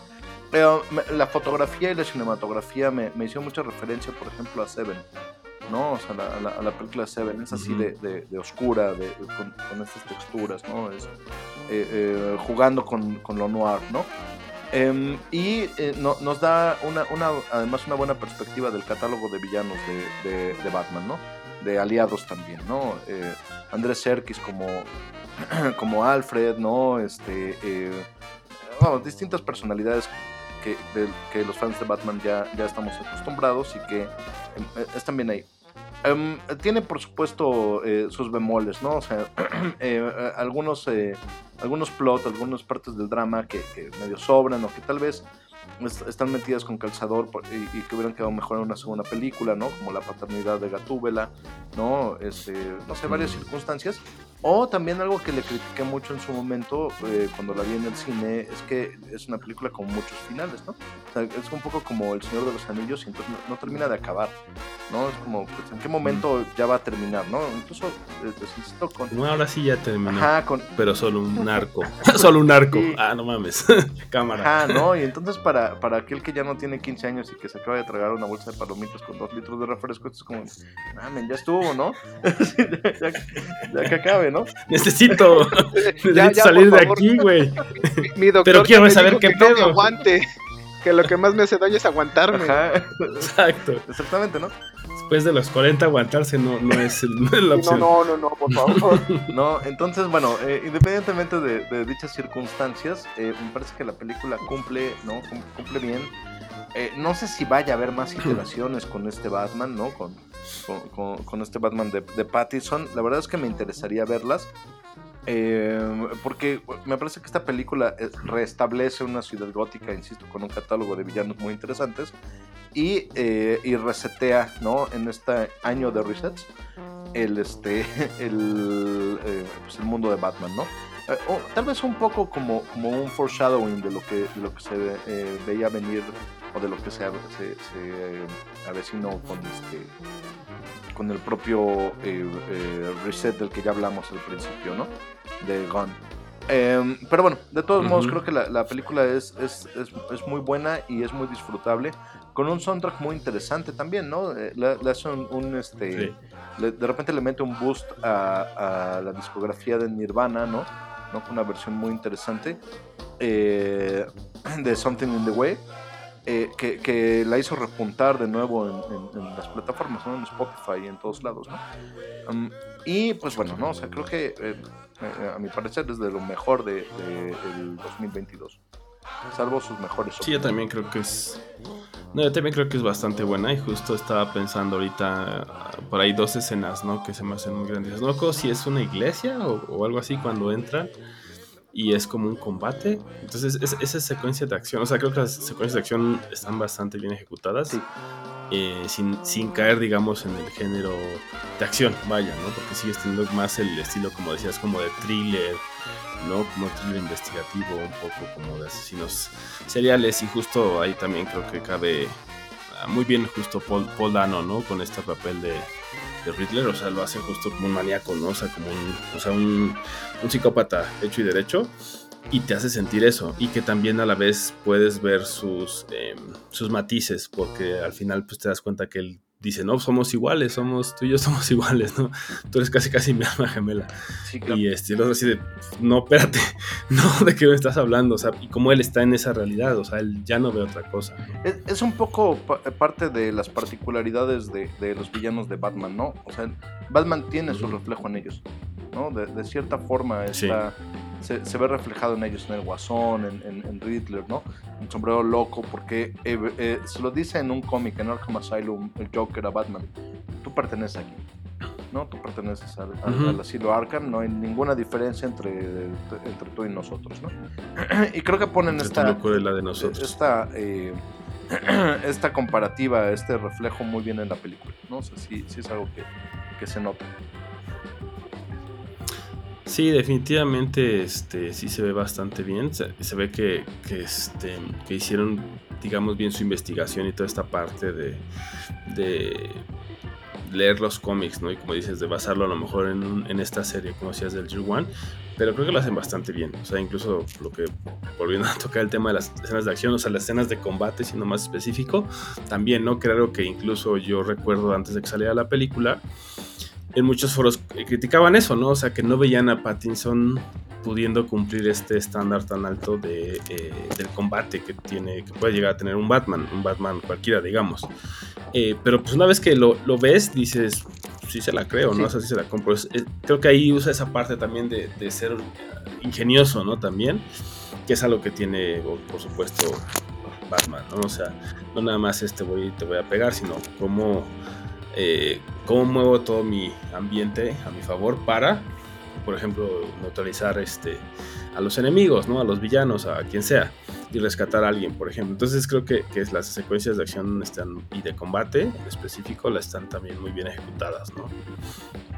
Pero la fotografía y la cinematografía me, me hicieron mucha referencia, por ejemplo, a Seven. ¿No? O sea, la- a la, a la película Seven es así de, de- de oscura, de, con, con estas texturas, ¿no? Es, eh, eh, jugando con, con lo noir, ¿no? Em, y eh, no- nos da una, una, además una buena perspectiva del catálogo de villanos de, de- Batman, ¿no? De aliados también, ¿no? Andrés Serkis como, como Alfred, ¿no? Este, distintas personalidades que, del- que los fans de Batman ya, ya estamos acostumbrados y que eh, están bien ahí. Em, tiene por supuesto eh, sus bemoles, ¿no? O sea, eh, algunos, eh, algunos plot, algunas partes del drama que, que medio sobran o que tal vez est- están metidas con calzador por- y, y que hubieran quedado mejor en una segunda película, ¿no? Como la paternidad de Gatúbela, ¿no? Este, no sé, varias circunstancias. O también algo que le critiqué mucho en su momento eh, cuando la vi en el cine es que es una película con muchos finales, ¿no? O sea, es un poco como El Señor de los Anillos y entonces no, no termina de acabar, ¿no? Es como, pues, ¿en qué momento ya va a terminar, ¿no? Incluso, eh, pues, insisto, con... Bueno, ahora sí ya terminó. Ajá, con, Pero solo un arco. solo un arco. Sí. Ah, no mames. Cámara. Ajá, ¿no? Y entonces para, para aquel que ya no tiene 15 años y que se acaba de tragar una bolsa de palomitas con dos litros de refresco, esto es como, mamen, ya estuvo, ¿no? ya, ya- ya que acabe, ¿no? Necesito, necesito Ya, ya, salir de aquí, güey. Mi, mi doctor Pero quiero me saber qué no pedo. aguante. Que lo que más me hace daño es aguantarme. Ajá, Exacto. exactamente, ¿no? Después de los 40 aguantarse no, no, es, no la No, opción. no, no, no, por favor. No, entonces, bueno, eh, independientemente de, de dichas circunstancias, eh, me parece que la película cumple, ¿no? Cum- Cumple bien. Eh, no sé si vaya a haber más iteraciones con este Batman, ¿no? Con, con, con- con este Batman de, de Pattinson. La verdad es que me interesaría verlas. eh, porque me parece que esta película eh, restablece una ciudad gótica, insisto, con un catálogo de villanos muy interesantes. Y, eh, y resetea, ¿no? En este año de resets el este el, eh, pues el mundo de Batman, ¿no? O tal vez un poco como, como un foreshadowing de lo que, de lo que se veía venir o de lo que se, se, se, avecinó con este con el propio eh, eh, reset del que ya hablamos al principio, ¿no? De Gun. Em, pero bueno, de todos modos creo que la, la película es, es, es, es muy buena y es muy disfrutable, con un soundtrack muy interesante también, ¿no? Eh, le, le hace un, un, este, Sí. le- de repente le mete un boost a, a la discografía de Nirvana, ¿no? ¿no? Con una versión muy interesante eh, de Something in the Way, eh, que, que la hizo repuntar de nuevo en, las plataformas, ¿no? En Spotify y en todos lados, ¿no? Um, y pues bueno, ¿no? O sea, creo que eh, eh, a mi parecer es de lo mejor del de, el 2022. Salvo sus mejores Sí, yo también creo que es. No, yo también creo que es bastante buena. Y justo estaba pensando ahorita ah, por ahí dos escenas, ¿no? Que se me hacen muy grandes. No si es una iglesia o algo así cuando entran. Y es como un combate. Entonces, es- esa secuencia de acción. O sea, creo que las secuencias de acción están bastante bien ejecutadas. Sí. eh, sin, sin caer, digamos, en el género de acción, vaya, ¿no? Porque sigue teniendo más el estilo, como decías, como de thriller, ¿no? Como thriller investigativo, un poco como de asesinos seriales, y justo ahí también creo que cabe ah, muy bien justo Paul, Paul Dano, ¿no? Con este papel de, de Riddler, o sea, lo hace justo como un maníaco, ¿no? O sea, como un, o sea, un, un psicópata hecho y derecho y te hace sentir eso y que también a la vez puedes ver sus, eh, sus matices porque al final pues te das cuenta que él dice no somos iguales somos tú y yo somos iguales no tú eres casi casi mi alma gemela Sí, claro. y este el otro así de no espérate no de qué me estás hablando o sea y como él está en esa realidad o sea él ya no ve otra cosa ¿no? Es, es un poco pa- parte de las particularidades de, de los villanos de Batman, ¿no? O sea, Batman tiene su reflejo en ellos, ¿no? De, de cierta forma Sí. Se, se ve reflejado en ellos, en el Guasón, en, en, en Riddler, ¿no? En Sombrero Loco, porque eh, eh, se lo dice en un cómic, en Arkham Asylum, el Joker a Batman. Tú perteneces aquí. ¿no? Tú perteneces al, al- asilo Arkham, no hay ninguna diferencia entre, entre tú y nosotros, ¿no? y creo que ponen Entre esta, tu locura y la de nosotros esta, eh, esta comparativa, este reflejo muy bien en la película, ¿no? O sea, sí, sí es algo que, que se nota. Sí, definitivamente este, sí se ve bastante bien. Se, ve que, que, este, que hicieron, digamos, bien su investigación y toda esta parte de, de leer los cómics, ¿no? Y como dices, de basarlo a lo mejor en, un- en esta serie, como decías, del Year One. Pero creo que lo hacen bastante bien. O sea, incluso lo que, volviendo a tocar el tema de las escenas de acción, o sea, las escenas de combate, siendo más específico, también, ¿no? Creo que incluso yo recuerdo antes de que saliera la película, en muchos foros eh, criticaban eso, ¿no? O sea, que no veían a Pattinson pudiendo cumplir este estándar tan alto de, eh, del combate que tiene, que puede llegar a tener un Batman, un Batman cualquiera, digamos. Eh, pero pues una vez que lo, lo ves, dices, sí se la creo, ¿no? Sí. O sea, sí se la compro. Es- es- creo que ahí usa esa parte también de, de ser eh, ingenioso, ¿no? También, que es algo que tiene, por supuesto, Batman, ¿no? O sea, no nada más este voy te voy a pegar, sino cómo, eh, cómo muevo todo mi ambiente a mi favor para, por ejemplo, neutralizar este, a los enemigos, ¿no? A los villanos, a quien sea, y rescatar a alguien, por ejemplo. Entonces creo que, que las secuencias de acción están, y de combate en específico las están también muy bien ejecutadas, ¿no?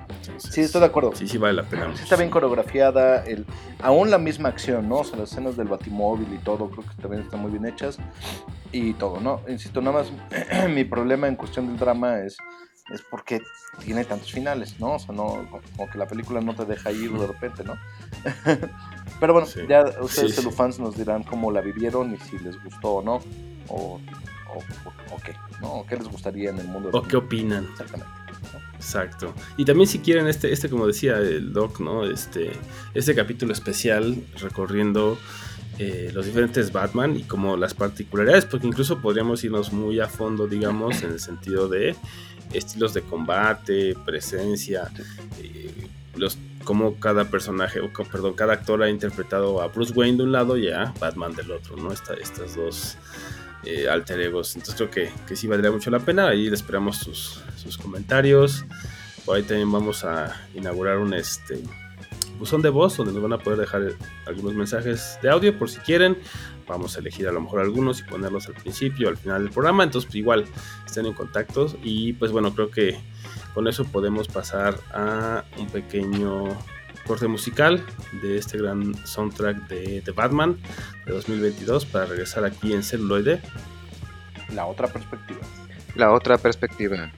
Entonces, Sí, estoy de acuerdo. Sí, sí vale la pena. Sí está bien coreografiada, el, aún la misma acción, ¿no? O sea, las escenas del batimóvil y todo, creo que también están muy bien hechas y todo, ¿no? Insisto, nada más, mi problema en cuestión del drama es, es porque tiene tantos finales, ¿no? O sea, no, como que la película no te deja ir de repente, ¿no? Pero bueno, Sí. ya ustedes, Sí, sí. celufans, nos dirán cómo la vivieron y si les gustó o no, o, o, o- o qué, ¿no? O qué les gustaría en el mundo. ¿O qué opinan? Exactamente. Exacto. Y también si quieren este, este como decía el doc, ¿no? Este, este capítulo especial recorriendo eh, los diferentes Batman y como las particularidades, porque incluso podríamos irnos muy a fondo, digamos, en el sentido de estilos de combate, presencia, eh, los cómo cada personaje, o perdón, cada actor ha interpretado a Bruce Wayne de un lado y a Batman del otro, ¿no? Esta- estas dos eh, alter egos. Entonces creo que, que sí valdría mucho la pena. Ahí esperamos sus, sus comentarios. Por ahí también vamos a inaugurar un este buzón de voz donde nos van a poder dejar algunos mensajes de audio por si quieren. Vamos a elegir a lo mejor algunos y ponerlos al principio, al final del programa. Entonces, pues, igual estén en contacto. Y pues bueno, creo que con eso podemos pasar a un pequeño corte musical de este gran soundtrack de, de Batman de 2022 para regresar aquí en celuloide. La otra perspectiva. La otra perspectiva.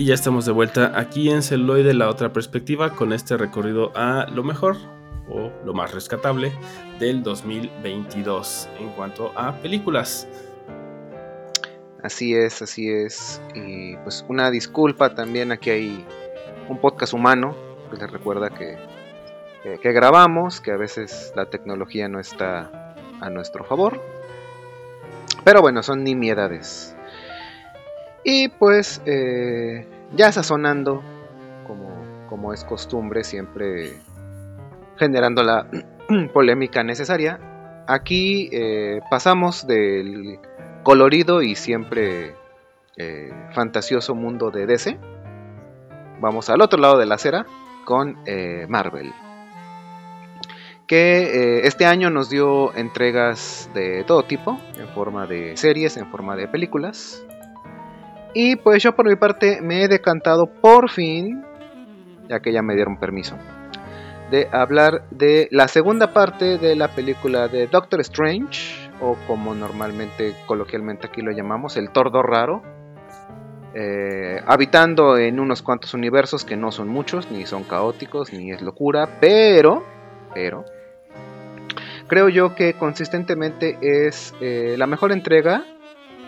Y ya estamos de vuelta aquí en Celuloide, la otra perspectiva, con este recorrido a lo mejor o lo más rescatable del 2022 en cuanto a películas. Así es, así es. Y pues una disculpa también, aquí hay un podcast humano que les recuerda que, que, que grabamos, que a veces la tecnología no está a nuestro favor. Pero bueno, son nimiedades. Y pues eh, ya sazonando, como, como es costumbre, siempre generando la polémica necesaria. Aquí eh, pasamos del colorido y siempre eh, fantasioso mundo de DC. Vamos al otro lado de la acera con Marvel. Que este año nos dio entregas de todo tipo, en forma de series, en forma de películas. Y pues yo por mi parte me he decantado por fin, ya que ya me dieron permiso, de hablar de la segunda parte de la película de Doctor Strange, o como normalmente coloquialmente aquí lo llamamos, el Tordo Raro, eh, habitando en unos cuantos universos que no son muchos, ni son caóticos, ni es locura, pero, pero, creo yo que consistentemente es eh, la mejor entrega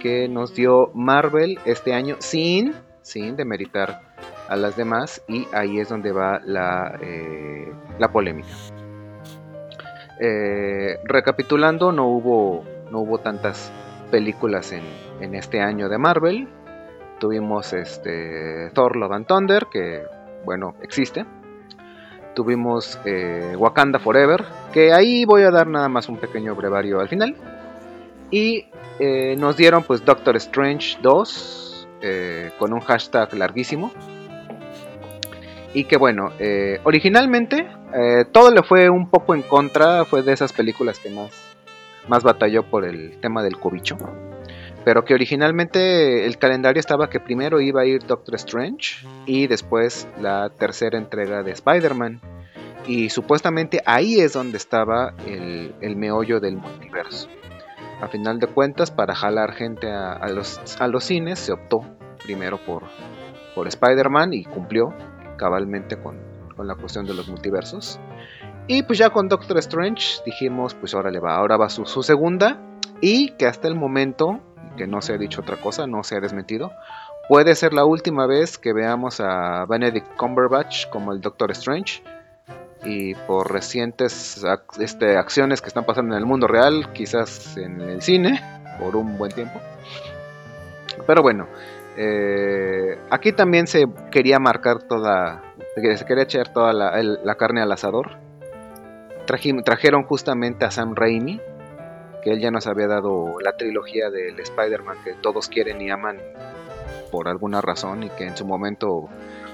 que nos dio Marvel este año sin, sin demeritar a las demás y ahí es donde va la, eh, la polémica. Eh, recapitulando, no hubo, no hubo tantas películas en, en, este año de Marvel. Tuvimos este, Thor Love and Thunder, que bueno, existe. Tuvimos eh, Wakanda Forever, que ahí voy a dar nada más un pequeño brevario al final. Y eh, nos dieron pues Doctor Strange 2, eh, con un hashtag larguísimo. Y que bueno, eh, originalmente todo le fue un poco en contra, fue de esas películas que más, más batalló por el tema del cobicho. Pero que originalmente el calendario estaba que primero iba a ir Doctor Strange y después la tercera entrega de Spider-Man. Y supuestamente ahí es donde estaba el, el, meollo del multiverso. A final de cuentas, para jalar gente a, los, a los, cines, se optó primero por, por Spider-Man y cumplió cabalmente con, con, la cuestión de los multiversos. Y pues ya con Doctor Strange dijimos, pues ahora le va, ahora va su, su segunda. Y que hasta el momento, que no se ha dicho otra cosa, no se ha desmentido, puede ser la última vez que veamos a Benedict Cumberbatch como el Doctor Strange y por recientes este, acciones que están pasando en el mundo real, quizás en el cine, por un buen tiempo. Pero bueno, eh, aquí también se quería marcar toda, se quería echar toda la, la carne al asador. Trajeron justamente a Sam Raimi, que él ya nos había dado la trilogía del Spider-Man que todos quieren y aman por alguna razón y que en su momento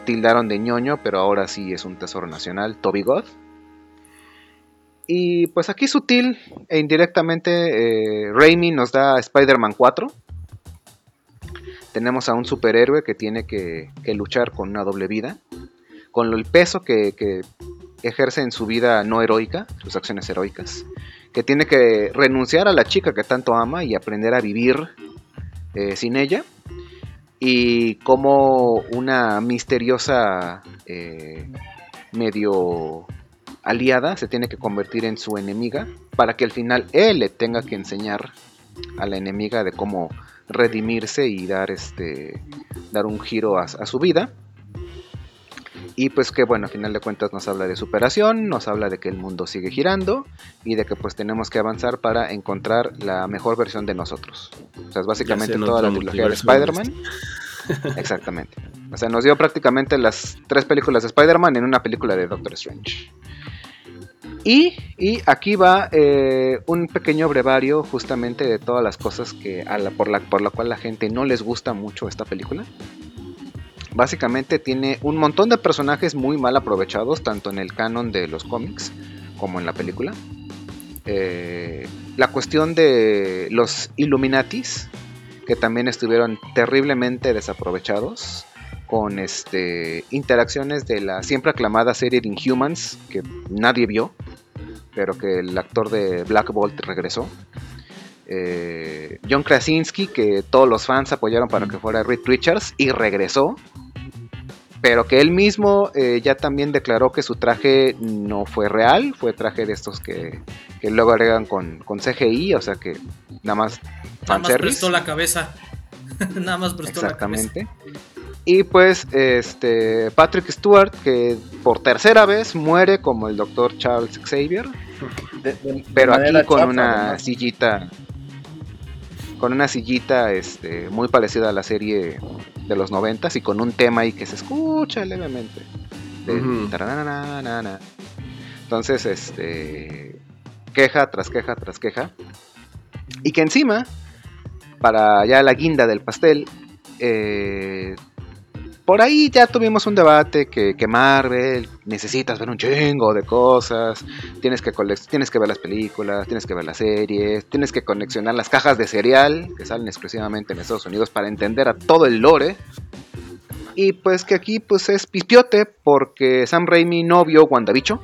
tildaron de ñoño, pero ahora sí es un tesoro nacional, Toby God. Y pues aquí sutil e indirectamente eh, Raimi nos da Spider-Man 4. Tenemos a un superhéroe que tiene que, luchar con una doble vida, con el peso que, que, ejerce en su vida no heroica, sus acciones heroicas, que tiene que renunciar a la chica que tanto ama y aprender a vivir eh, sin ella y como una misteriosa eh, medio aliada se tiene que convertir en su enemiga para que al final él le tenga que enseñar a la enemiga de cómo redimirse y dar este dar un giro a, a su vida y pues que bueno, a final de cuentas nos habla de superación, nos habla de que el mundo sigue girando y de que pues tenemos que avanzar para encontrar la mejor versión de nosotros. O sea, es básicamente toda la trilogía de Spider-Man. Exactamente. O sea, nos dio prácticamente las tres películas de Spider-Man en una película de Doctor Strange. Y, y aquí va eh, un pequeño brevario justamente de todas las cosas que a la, por, la, por la cual la gente no les gusta mucho esta película básicamente tiene un montón de personajes muy mal aprovechados, tanto en el canon de los cómics como en la película. Eh, la cuestión de los Illuminatis, que también estuvieron terriblemente desaprovechados, con este, interacciones de la siempre aclamada serie de Inhumans, que nadie vio, pero que el actor de Black Bolt regresó. Eh, John Krasinski, que todos los fans apoyaron para que fuera Reed Richards, y regresó pero que él mismo eh, ya también declaró que su traje no fue real, fue traje de estos que, que luego agregan con, con CGI, o sea que nada más Nada más prestó la cabeza. Nada más prestó la cabeza. Exactamente. Y pues este Patrick Stewart, que por tercera vez muere como el doctor Charles Xavier, De- de- de pero aquí con una sillita con una sillita este muy parecida a la serie de los noventas y con un tema ahí que se escucha levemente. Entonces este queja tras queja tras queja. Y que encima para ya la guinda del pastel eh, por ahí ya tuvimos un debate que, que Marvel necesitas ver un chingo de cosas tienes que, tienes que ver las películas, tienes que ver las series, tienes que conexionar las cajas de cereal que salen exclusivamente en Estados Unidos para entender a todo el lore. Y pues que aquí pues es pispiote porque Sam Raimi no vio WandaVision.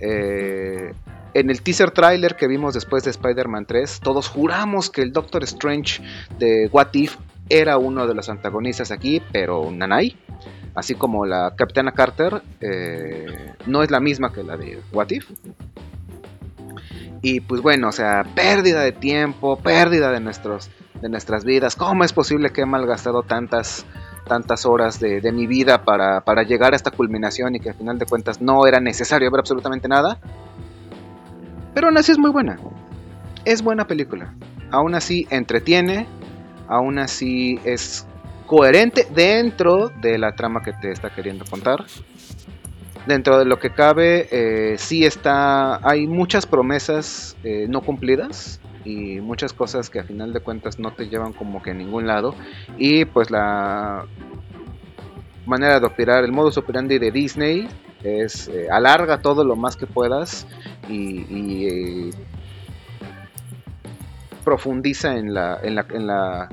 Eh, en el teaser trailer que vimos después de Spider-Man 3, todos juramos que el Doctor Strange de What If era uno de los antagonistas aquí, pero Nanai así como la Capitana Carter eh, no es la misma que la de What If. Y pues bueno, o sea, pérdida de tiempo, pérdida de, nuestros, de nuestras vidas. ¿Cómo es posible que he malgastado tantas, tantas horas de, de mi vida para, para llegar a esta culminación y que al final de cuentas no era necesario ver absolutamente nada? Pero aún así es muy buena. Es buena película. Aún así entretiene. Aún así es coherente dentro de la trama que te está queriendo contar. Dentro de lo que cabe, eh, sí está. Hay muchas promesas eh, no cumplidas y muchas cosas que a final de cuentas no te llevan como que a ningún lado. Y pues la manera de operar, el modus operandi de Disney es eh, alarga todo lo más que puedas y, y, profundiza en la, en la, en la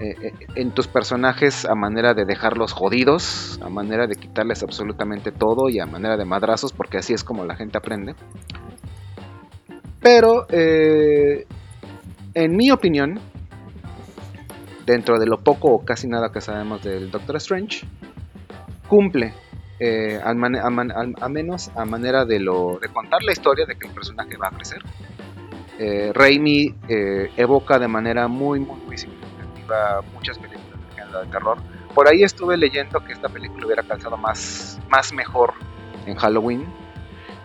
eh, eh, en tus personajes a manera de dejarlos jodidos, a manera de quitarles absolutamente todo y a manera de madrazos, porque así es como la gente aprende. Pero, eh, en mi opinión, dentro de lo poco o casi nada que sabemos del Doctor Strange, cumple. al- a menos a manera de lo de contar la historia de que el personaje va a crecer. Eh, Raimi eh, evoca de manera muy muy muy significativa muchas películas del género de terror. Por ahí estuve leyendo que esta película hubiera calzado más, más mejor en Halloween,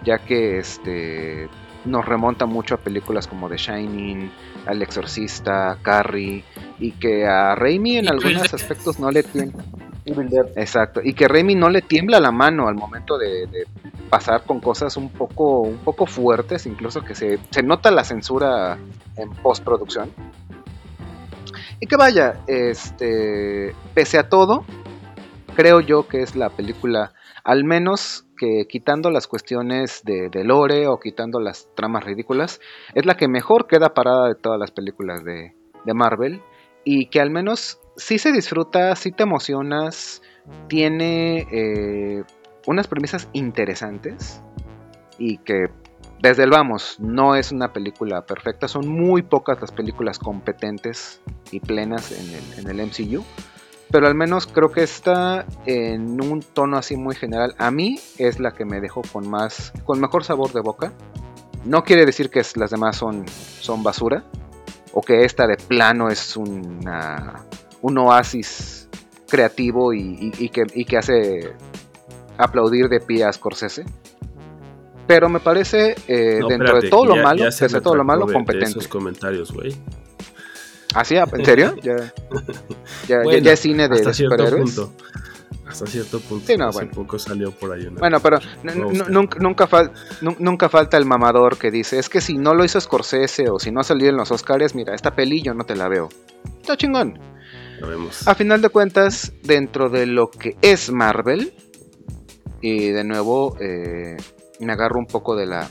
ya que este nos remonta mucho a películas como The Shining, Al Exorcista, Carrie, y que a Raimi en Y algunos aspectos no le Exacto, y que Raimi no le tiembla la mano al momento de, de pasar con cosas un poco, un poco fuertes, incluso que se, se nota la censura en postproducción. Y que vaya, este, pese a todo, creo yo que es la película, al menos que quitando las cuestiones de, de lore o quitando las tramas ridículas, es la que mejor queda parada de todas las películas de, de Marvel y que al menos sí se disfruta, sí te emocionas, tiene eh, unas premisas interesantes y que desde el vamos no es una película perfecta, son muy pocas las películas competentes y plenas en el, en el MCU. Pero al menos creo que está en un tono así muy general. A mí es la que me dejó con más, con mejor sabor de boca. No quiere decir que las demás son, son basura. O que esta de plano es una, un oasis creativo y, y- y que, y que hace aplaudir de pie a Scorsese. Pero me parece, eh, No, dentro espérate, de todo lo malo, a todo lo malo, competente. esos comentarios, güey. ¿Ah, sí? ¿En serio? ¿Ya, ya, ya- Bueno, ya es cine de, Hasta cierto superhéroes? punto. Hasta cierto punto. Sí, no, Hace bueno. poco salió por ahí una. Bueno, pero nunca, nunca, fal- nunca falta el mamador que dice, es que si no lo hizo Scorsese o si no ha salido en los Oscars, mira, esta peli yo no te la veo. Está chingón. A final de cuentas, dentro de lo que es Marvel, y de nuevo eh, me agarro un poco de la,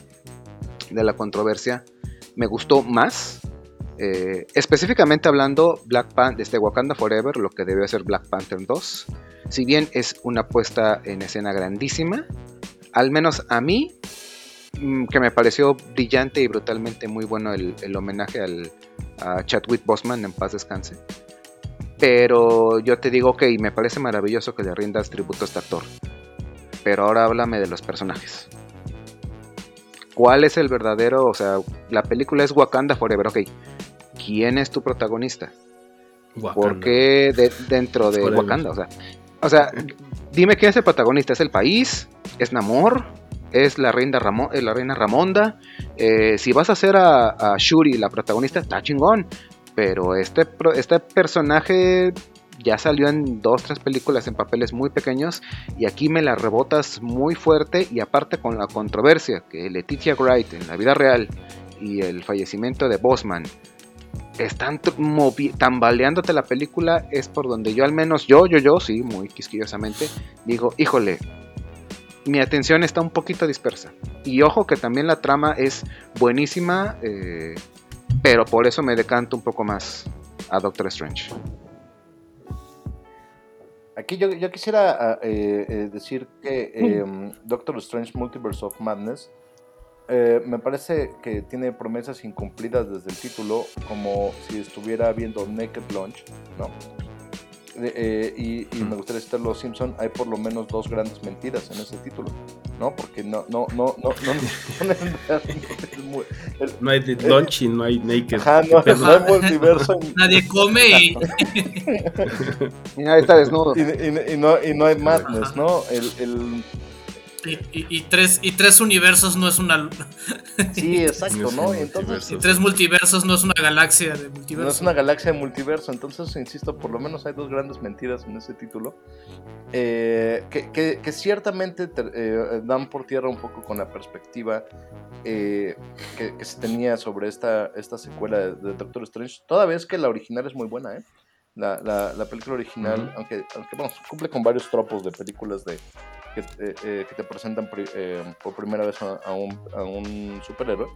de la controversia, me gustó más. eh, específicamente hablando, Black Panther, Wakanda Forever, lo que debió ser Black Panther 2. Si bien es una puesta en escena grandísima, al menos a mí, mm, que me pareció brillante y brutalmente muy bueno el, homenaje al, a Chadwick Boseman en paz descanse Pero yo te digo, ok, me parece maravilloso que le rindas tributo a este actor. Pero ahora háblame de los personajes. ¿Cuál es el verdadero? O sea, la película es Wakanda Forever, ok. ¿Quién es tu protagonista? ¿Por Wakanda. qué de- dentro de Forever. Wakanda? O sea, o sea, dime quién es el protagonista. ¿Es el país? ¿Es Namor? ¿Es la reina, eh, la reina Ramonda? Eh, si vas a hacer a, a Shuri la protagonista, está chingón. Pero este, este personaje ya salió en dos, tres películas en papeles muy pequeños. Y aquí me la rebotas muy fuerte. Y aparte con la controversia que Letitia Wright en la vida real y el fallecimiento de Bosman están tambaleándote la película es por donde yo al menos yo, yo, yo, sí, muy quisquillosamente, digo, híjole, mi atención está un poquito dispersa. Y ojo que también la trama es buenísima, eh, pero por eso me decanto un poco más a Doctor Strange. Aquí yo, yo quisiera ah, eh, eh, decir que eh, Doctor Strange Multiverse of Madness eh, me parece que tiene promesas incumplidas desde el título, como si estuviera viendo Naked Lunch, ¿no? De- eh, y, y me gustaría citar Los Simpson, hay por lo menos dos grandes mentiras en ese título, ¿no? Porque no, no, no, no, no, no, hay de lunch y no hay naked. Ajá, no, no hay multiverso Nadie come y. Mira, ahí está desnudo. y, y- y no, y no hay madness, ¿no? El, el, Y, y- y tres, y tres universos no es una. sí, exacto, No ¿no? entonces multiverso. Y tres multiversos no es una galaxia de no multiversos. es una galaxia de multiverso, entonces, insisto, por lo menos hay dos grandes mentiras en ese título, eh, que, que- que ciertamente te- eh, dan por tierra un poco con la perspectiva eh, que, que se tenía sobre esta, esta secuela de, de Doctor Strange, toda vez que la original es muy buena, ¿eh? La, la- la película original, aunque, aunque bueno, cumple con varios tropos de películas de, que, eh, eh, que te presentan pri- eh, por primera vez a, un, a un superhéroe.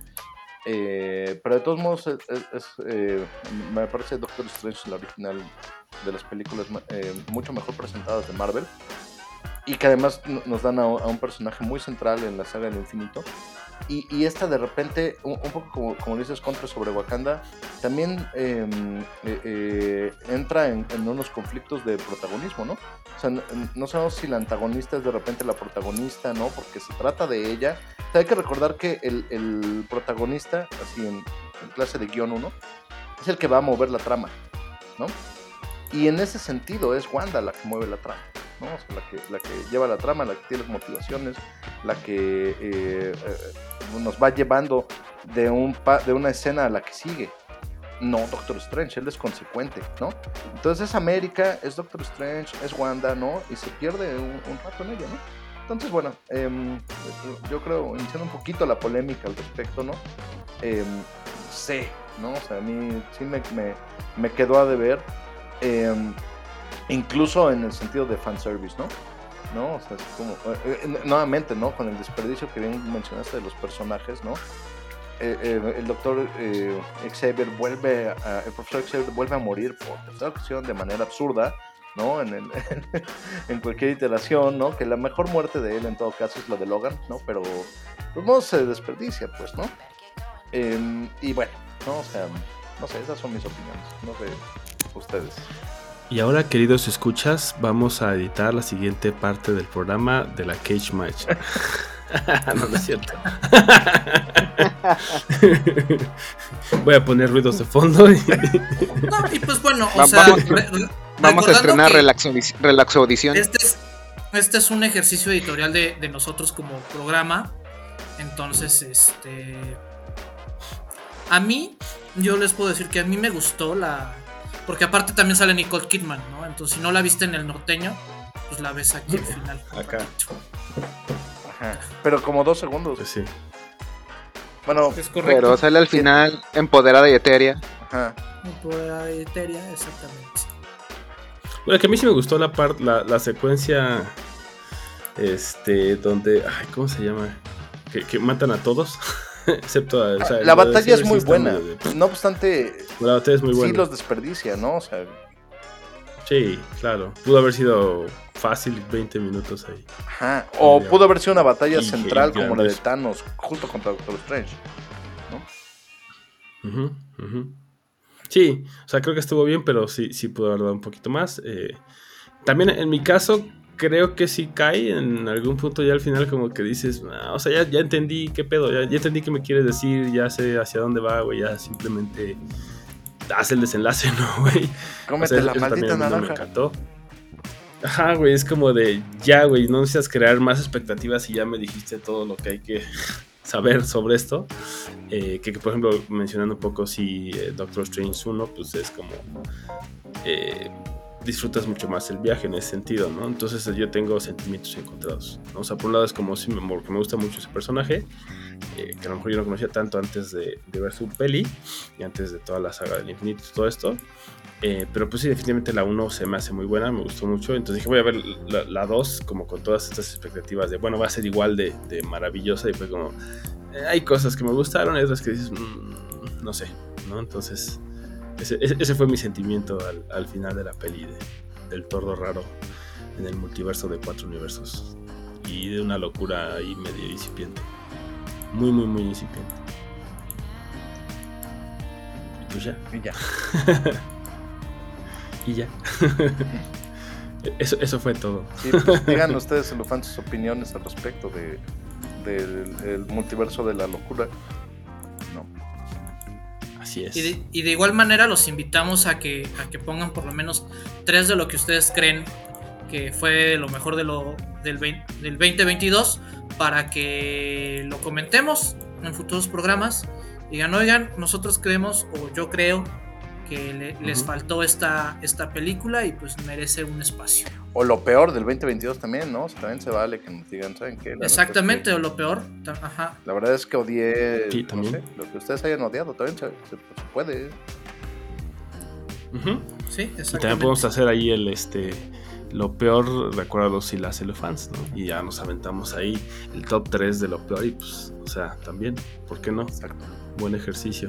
Pero de todos modos, me parece Doctor Strange la original de las películas mucho mejor presentadas de Marvel. Y que además nos dan a un personaje muy central en la saga del infinito. Y, esta de repente, un, poco como, dices, contra sobre Wakanda, también eh, eh, eh, entra en, unos conflictos de protagonismo, ¿no? O sea, no sabemos si la antagonista es de repente la protagonista, ¿no? Porque se trata de ella. Hay que recordar que el, el protagonista, así en, en clase de guion 1, es el que va a mover la trama, ¿no? Y en ese sentido es Wanda la que mueve la trama, ¿no? O sea, la que, la que lleva la trama, la que tiene las motivaciones, la que eh, eh, nos va llevando de, un pa- de una escena a la que sigue. No Doctor Strange, él es consecuente, ¿no? Entonces es América, es Doctor Strange, es Wanda, ¿no? Y se pierde un, un rato en ella, ¿no? Entonces, bueno, em, yo creo, iniciando un poquito la polémica al respecto, ¿no? Em, sé, ¿no? O sea, a mí sí me, me, me quedó a deber, em, incluso en el sentido de fanservice, ¿no? ¿no? O sea, como, eh, eh, nuevamente, ¿no? Con el desperdicio que bien mencionaste de los personajes, ¿no? Eh, el doctor Xavier vuelve, a, el profesor Xavier vuelve a morir por tercera ocasión de manera absurda, ¿no? En, en cualquier iteración, ¿no? Que la mejor muerte de él en todo caso es la de Logan, ¿no? Pero, pues no se desperdicia, pues, ¿no? Em, y bueno, ¿no? O sea, no sé, esas son mis opiniones, no sé, ustedes. Y ahora, queridos escuchas, vamos a editar la siguiente parte del programa de la Cage Match. no, no es cierto. Voy a poner ruidos de fondo. y- No, y pues bueno, o Va- sea, vamos- re- Vamos a estrenar Relaxo, Relaxo Audición. Este es, este es un ejercicio editorial de, de nosotros como programa. Entonces, este. A mí, yo les puedo decir que a mí me gustó la. Porque aparte también sale Nicole Kidman, ¿no? Entonces, si no la viste en el norteño, pues la ves aquí al final. Acá. Ajá. Pero como dos segundos. Sí. Bueno, Es correcto. Pero sale al final empoderada y etérea. ajá. Por la eteria, exactamente. Bueno, que a mí sí me gustó la parte, la, la secuencia. Este, donde. Ay, ¿cómo se llama? Que, que matan a todos. Excepto a. o sea, la batalla es muy sí buena. de- No obstante, La batalla es muy sí buena. los desperdicia, ¿no? O sea, Sí, claro. Pudo haber sido fácil 20 minutos ahí. ajá. O pudo haber sido una batalla Y- central y como la de. Thanos, justo contra Doctor Strange. Ujú. Sí, o sea, creo que estuvo bien, pero sí, sí pudo haber dado un poquito más. Eh, también en mi caso, creo que sí cae en algún punto ya al final como que dices, "Ah, o sea, ya, ya entendí qué pedo, ya, ya entendí qué me quieres decir, ya sé hacia dónde va, güey, ya simplemente haz el desenlace, ¿no, güey? Cómete O sea, la maldita también a mí no me naranja. encantó. Ajá, güey, es como de, ya, güey, no necesitas crear más expectativas y ya me dijiste todo lo que hay que saber sobre esto. Eh, que, que, por ejemplo, mencionando un poco si eh, Doctor Strange 1, pues es como... eh, disfrutas mucho más el viaje en ese sentido, ¿no? Entonces yo tengo sentimientos encontrados, ¿no? O sea, por un lado es como si me, porque me gusta mucho ese personaje, eh, que a lo mejor yo no conocía tanto antes de, de ver su peli y antes de toda la saga del infinito y todo esto. Eh, pero pues sí, definitivamente la 1 se me hace muy buena, me gustó mucho. Entonces dije, voy a ver la- la 2 como con todas estas expectativas de, bueno, va a ser igual de, de maravillosa. Y fue como, eh, hay cosas que me gustaron, otras que dices, "Mm, no sé, ¿no? Entonces, ese, ese- fue mi sentimiento al, al final de la peli de- del tordo raro en el multiverso de cuatro universos. Y de una locura ahí medio incipiente. Muy, muy, muy incipiente. Y pues ya. Y ya. Y ya. eso, eso fue todo. Sí, pues digan ustedes, elefantes, sus opiniones al respecto de, del el multiverso de la locura. No. Así es. Y de, y de igual manera los invitamos a que, a que pongan por lo menos tres de lo que ustedes creen que fue lo mejor de lo, del, 20 del 2022 para que lo comentemos en futuros programas. Digan, oigan, nosotros creemos o yo creo que le- les faltó esta, esta película y pues merece un espacio. O lo peor del 2022 también, ¿no? O sea, también se vale que nos digan, ¿saben qué? La es Exactamente, que- o lo peor. Ajá. La verdad es que odié, Sí, no sé, lo que ustedes hayan odiado, también se, se- se puede. Sí, Y también exactamente. podemos hacer ahí el este lo peor, recuerda si las fans, ¿no? Y ya nos aventamos ahí el top 3 de lo peor y pues, o sea, también, ¿por qué no? Exacto. Buen ejercicio.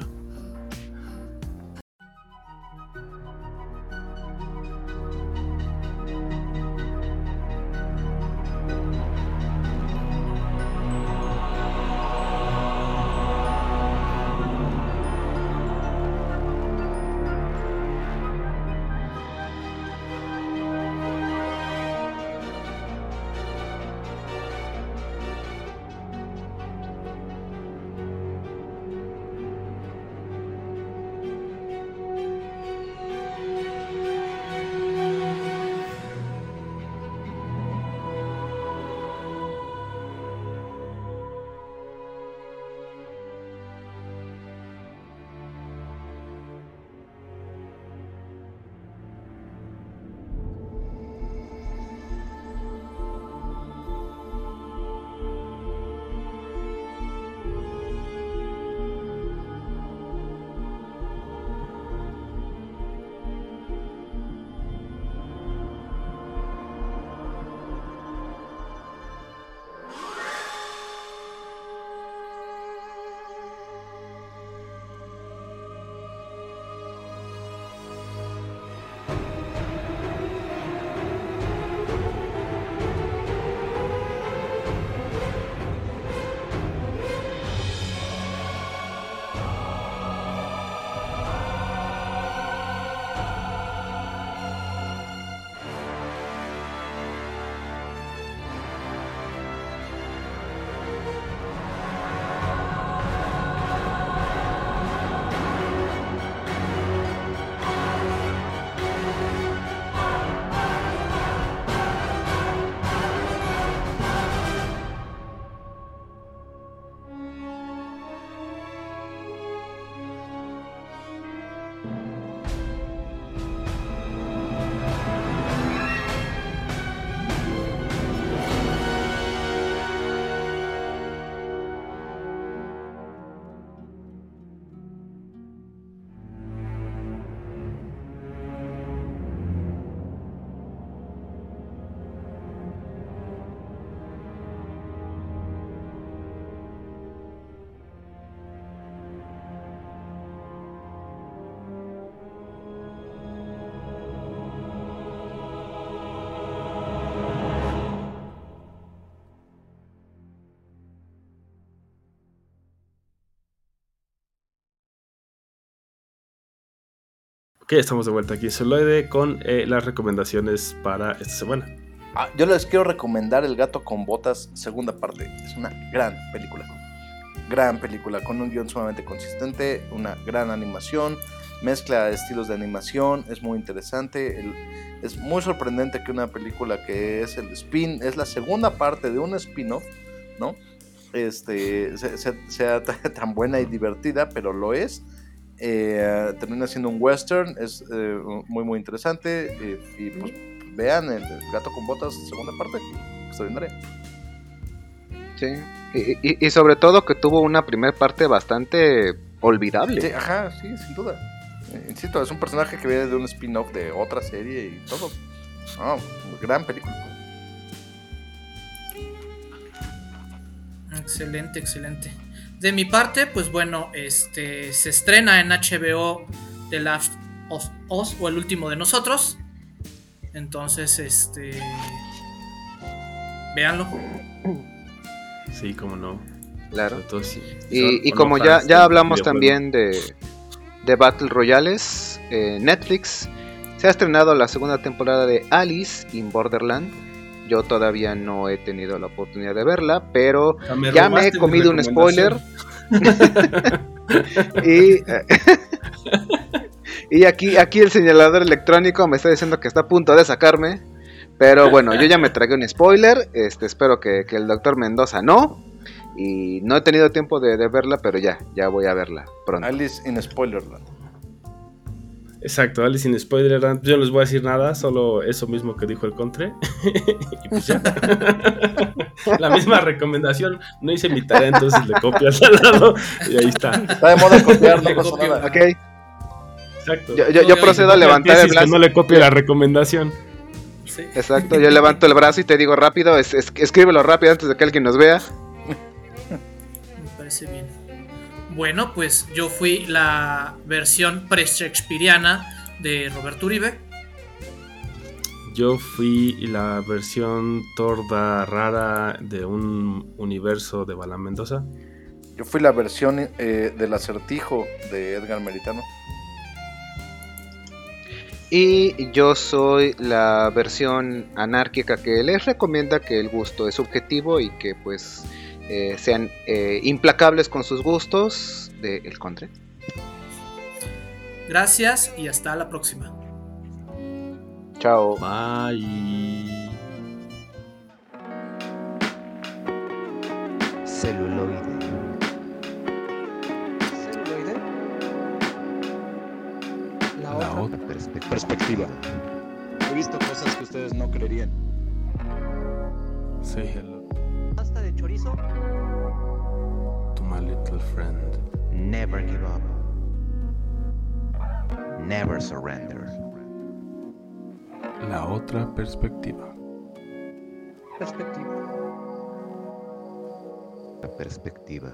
Ok, estamos de vuelta aquí en Celuloide con eh, las recomendaciones para esta semana. Ah, yo les quiero recomendar El gato con botas, segunda parte. Es una gran película. Gran película, con un guion sumamente consistente, una gran animación, mezcla de estilos de animación, es muy interesante. es muy sorprendente que una película que es el spin, es la segunda parte de un spin-off, ¿no? Este, se- se- sea tan buena y divertida, pero lo es. Eh, termina siendo un western, es eh, muy muy interesante. eh, y pues vean el, el gato con botas, segunda parte, extraordinaria. Sí. Y, y- y sobre todo que tuvo una primera parte bastante olvidable. Sí, ajá, sí, sin duda. Eh, insisto, es un personaje que viene de un spin-off de otra serie y todo. No, gran película. Excelente, excelente. De mi parte, pues bueno, este se estrena en HBO The Last of Us o El último de nosotros. Entonces, este véanlo. Sí, cómo no. Claro. Y, y como ya, ya hablamos también de, de Battle Royales, eh, Netflix se ha estrenado la segunda temporada de Alice in Borderland. Yo todavía no he tenido la oportunidad de verla, pero me ya me he mi comido un spoiler. y, eh, y aquí, aquí el señalador electrónico me está diciendo que está a punto de sacarme. Pero bueno, yo ya me tragué un spoiler. Este, espero que, que el doctor Mendoza no. Y no he tenido tiempo de, de verla, pero ya, ya voy a verla pronto. Alice in Spoilerland. Exacto, Alice sin spoiler. Yo no les voy a decir nada, solo eso mismo que dijo el Contre. y pues ya. La misma recomendación. No hice mi tarea, entonces le copias al lado y ahí está. Está de moda copiar, no pasa nada. Ok, Exacto. yo, yo- yo Ok, procedo a levantar el que brazo. no le copie la recomendación. Sí, Exacto, yo levanto el brazo y te digo rápido, es- es- escríbelo rápido antes de que alguien nos vea. me parece bien. Bueno, pues yo fui la versión pre-shakespeariana de Roberto Uribe. Yo fui la versión torda rara de un universo de Bala Mendoza. Yo fui la versión eh, del acertijo de Edgar Meritano. Y yo soy la versión anárquica que les recomienda que el gusto es subjetivo y que pues eh, sean eh, implacables con sus gustos de El Contre. Gracias y hasta la próxima. Chao. Bye. Celuloide. Celuloide. La, La otra, otra perspectiva. perspectiva. He visto cosas que ustedes no creerían. Say hello chorizo. to my little friend. Never give up. Never surrender. La otra perspectiva. Perspectiva. La perspectiva.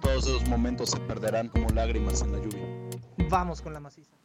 Todos esos momentos se perderán como lágrimas en la lluvia. Vamos con la maciza.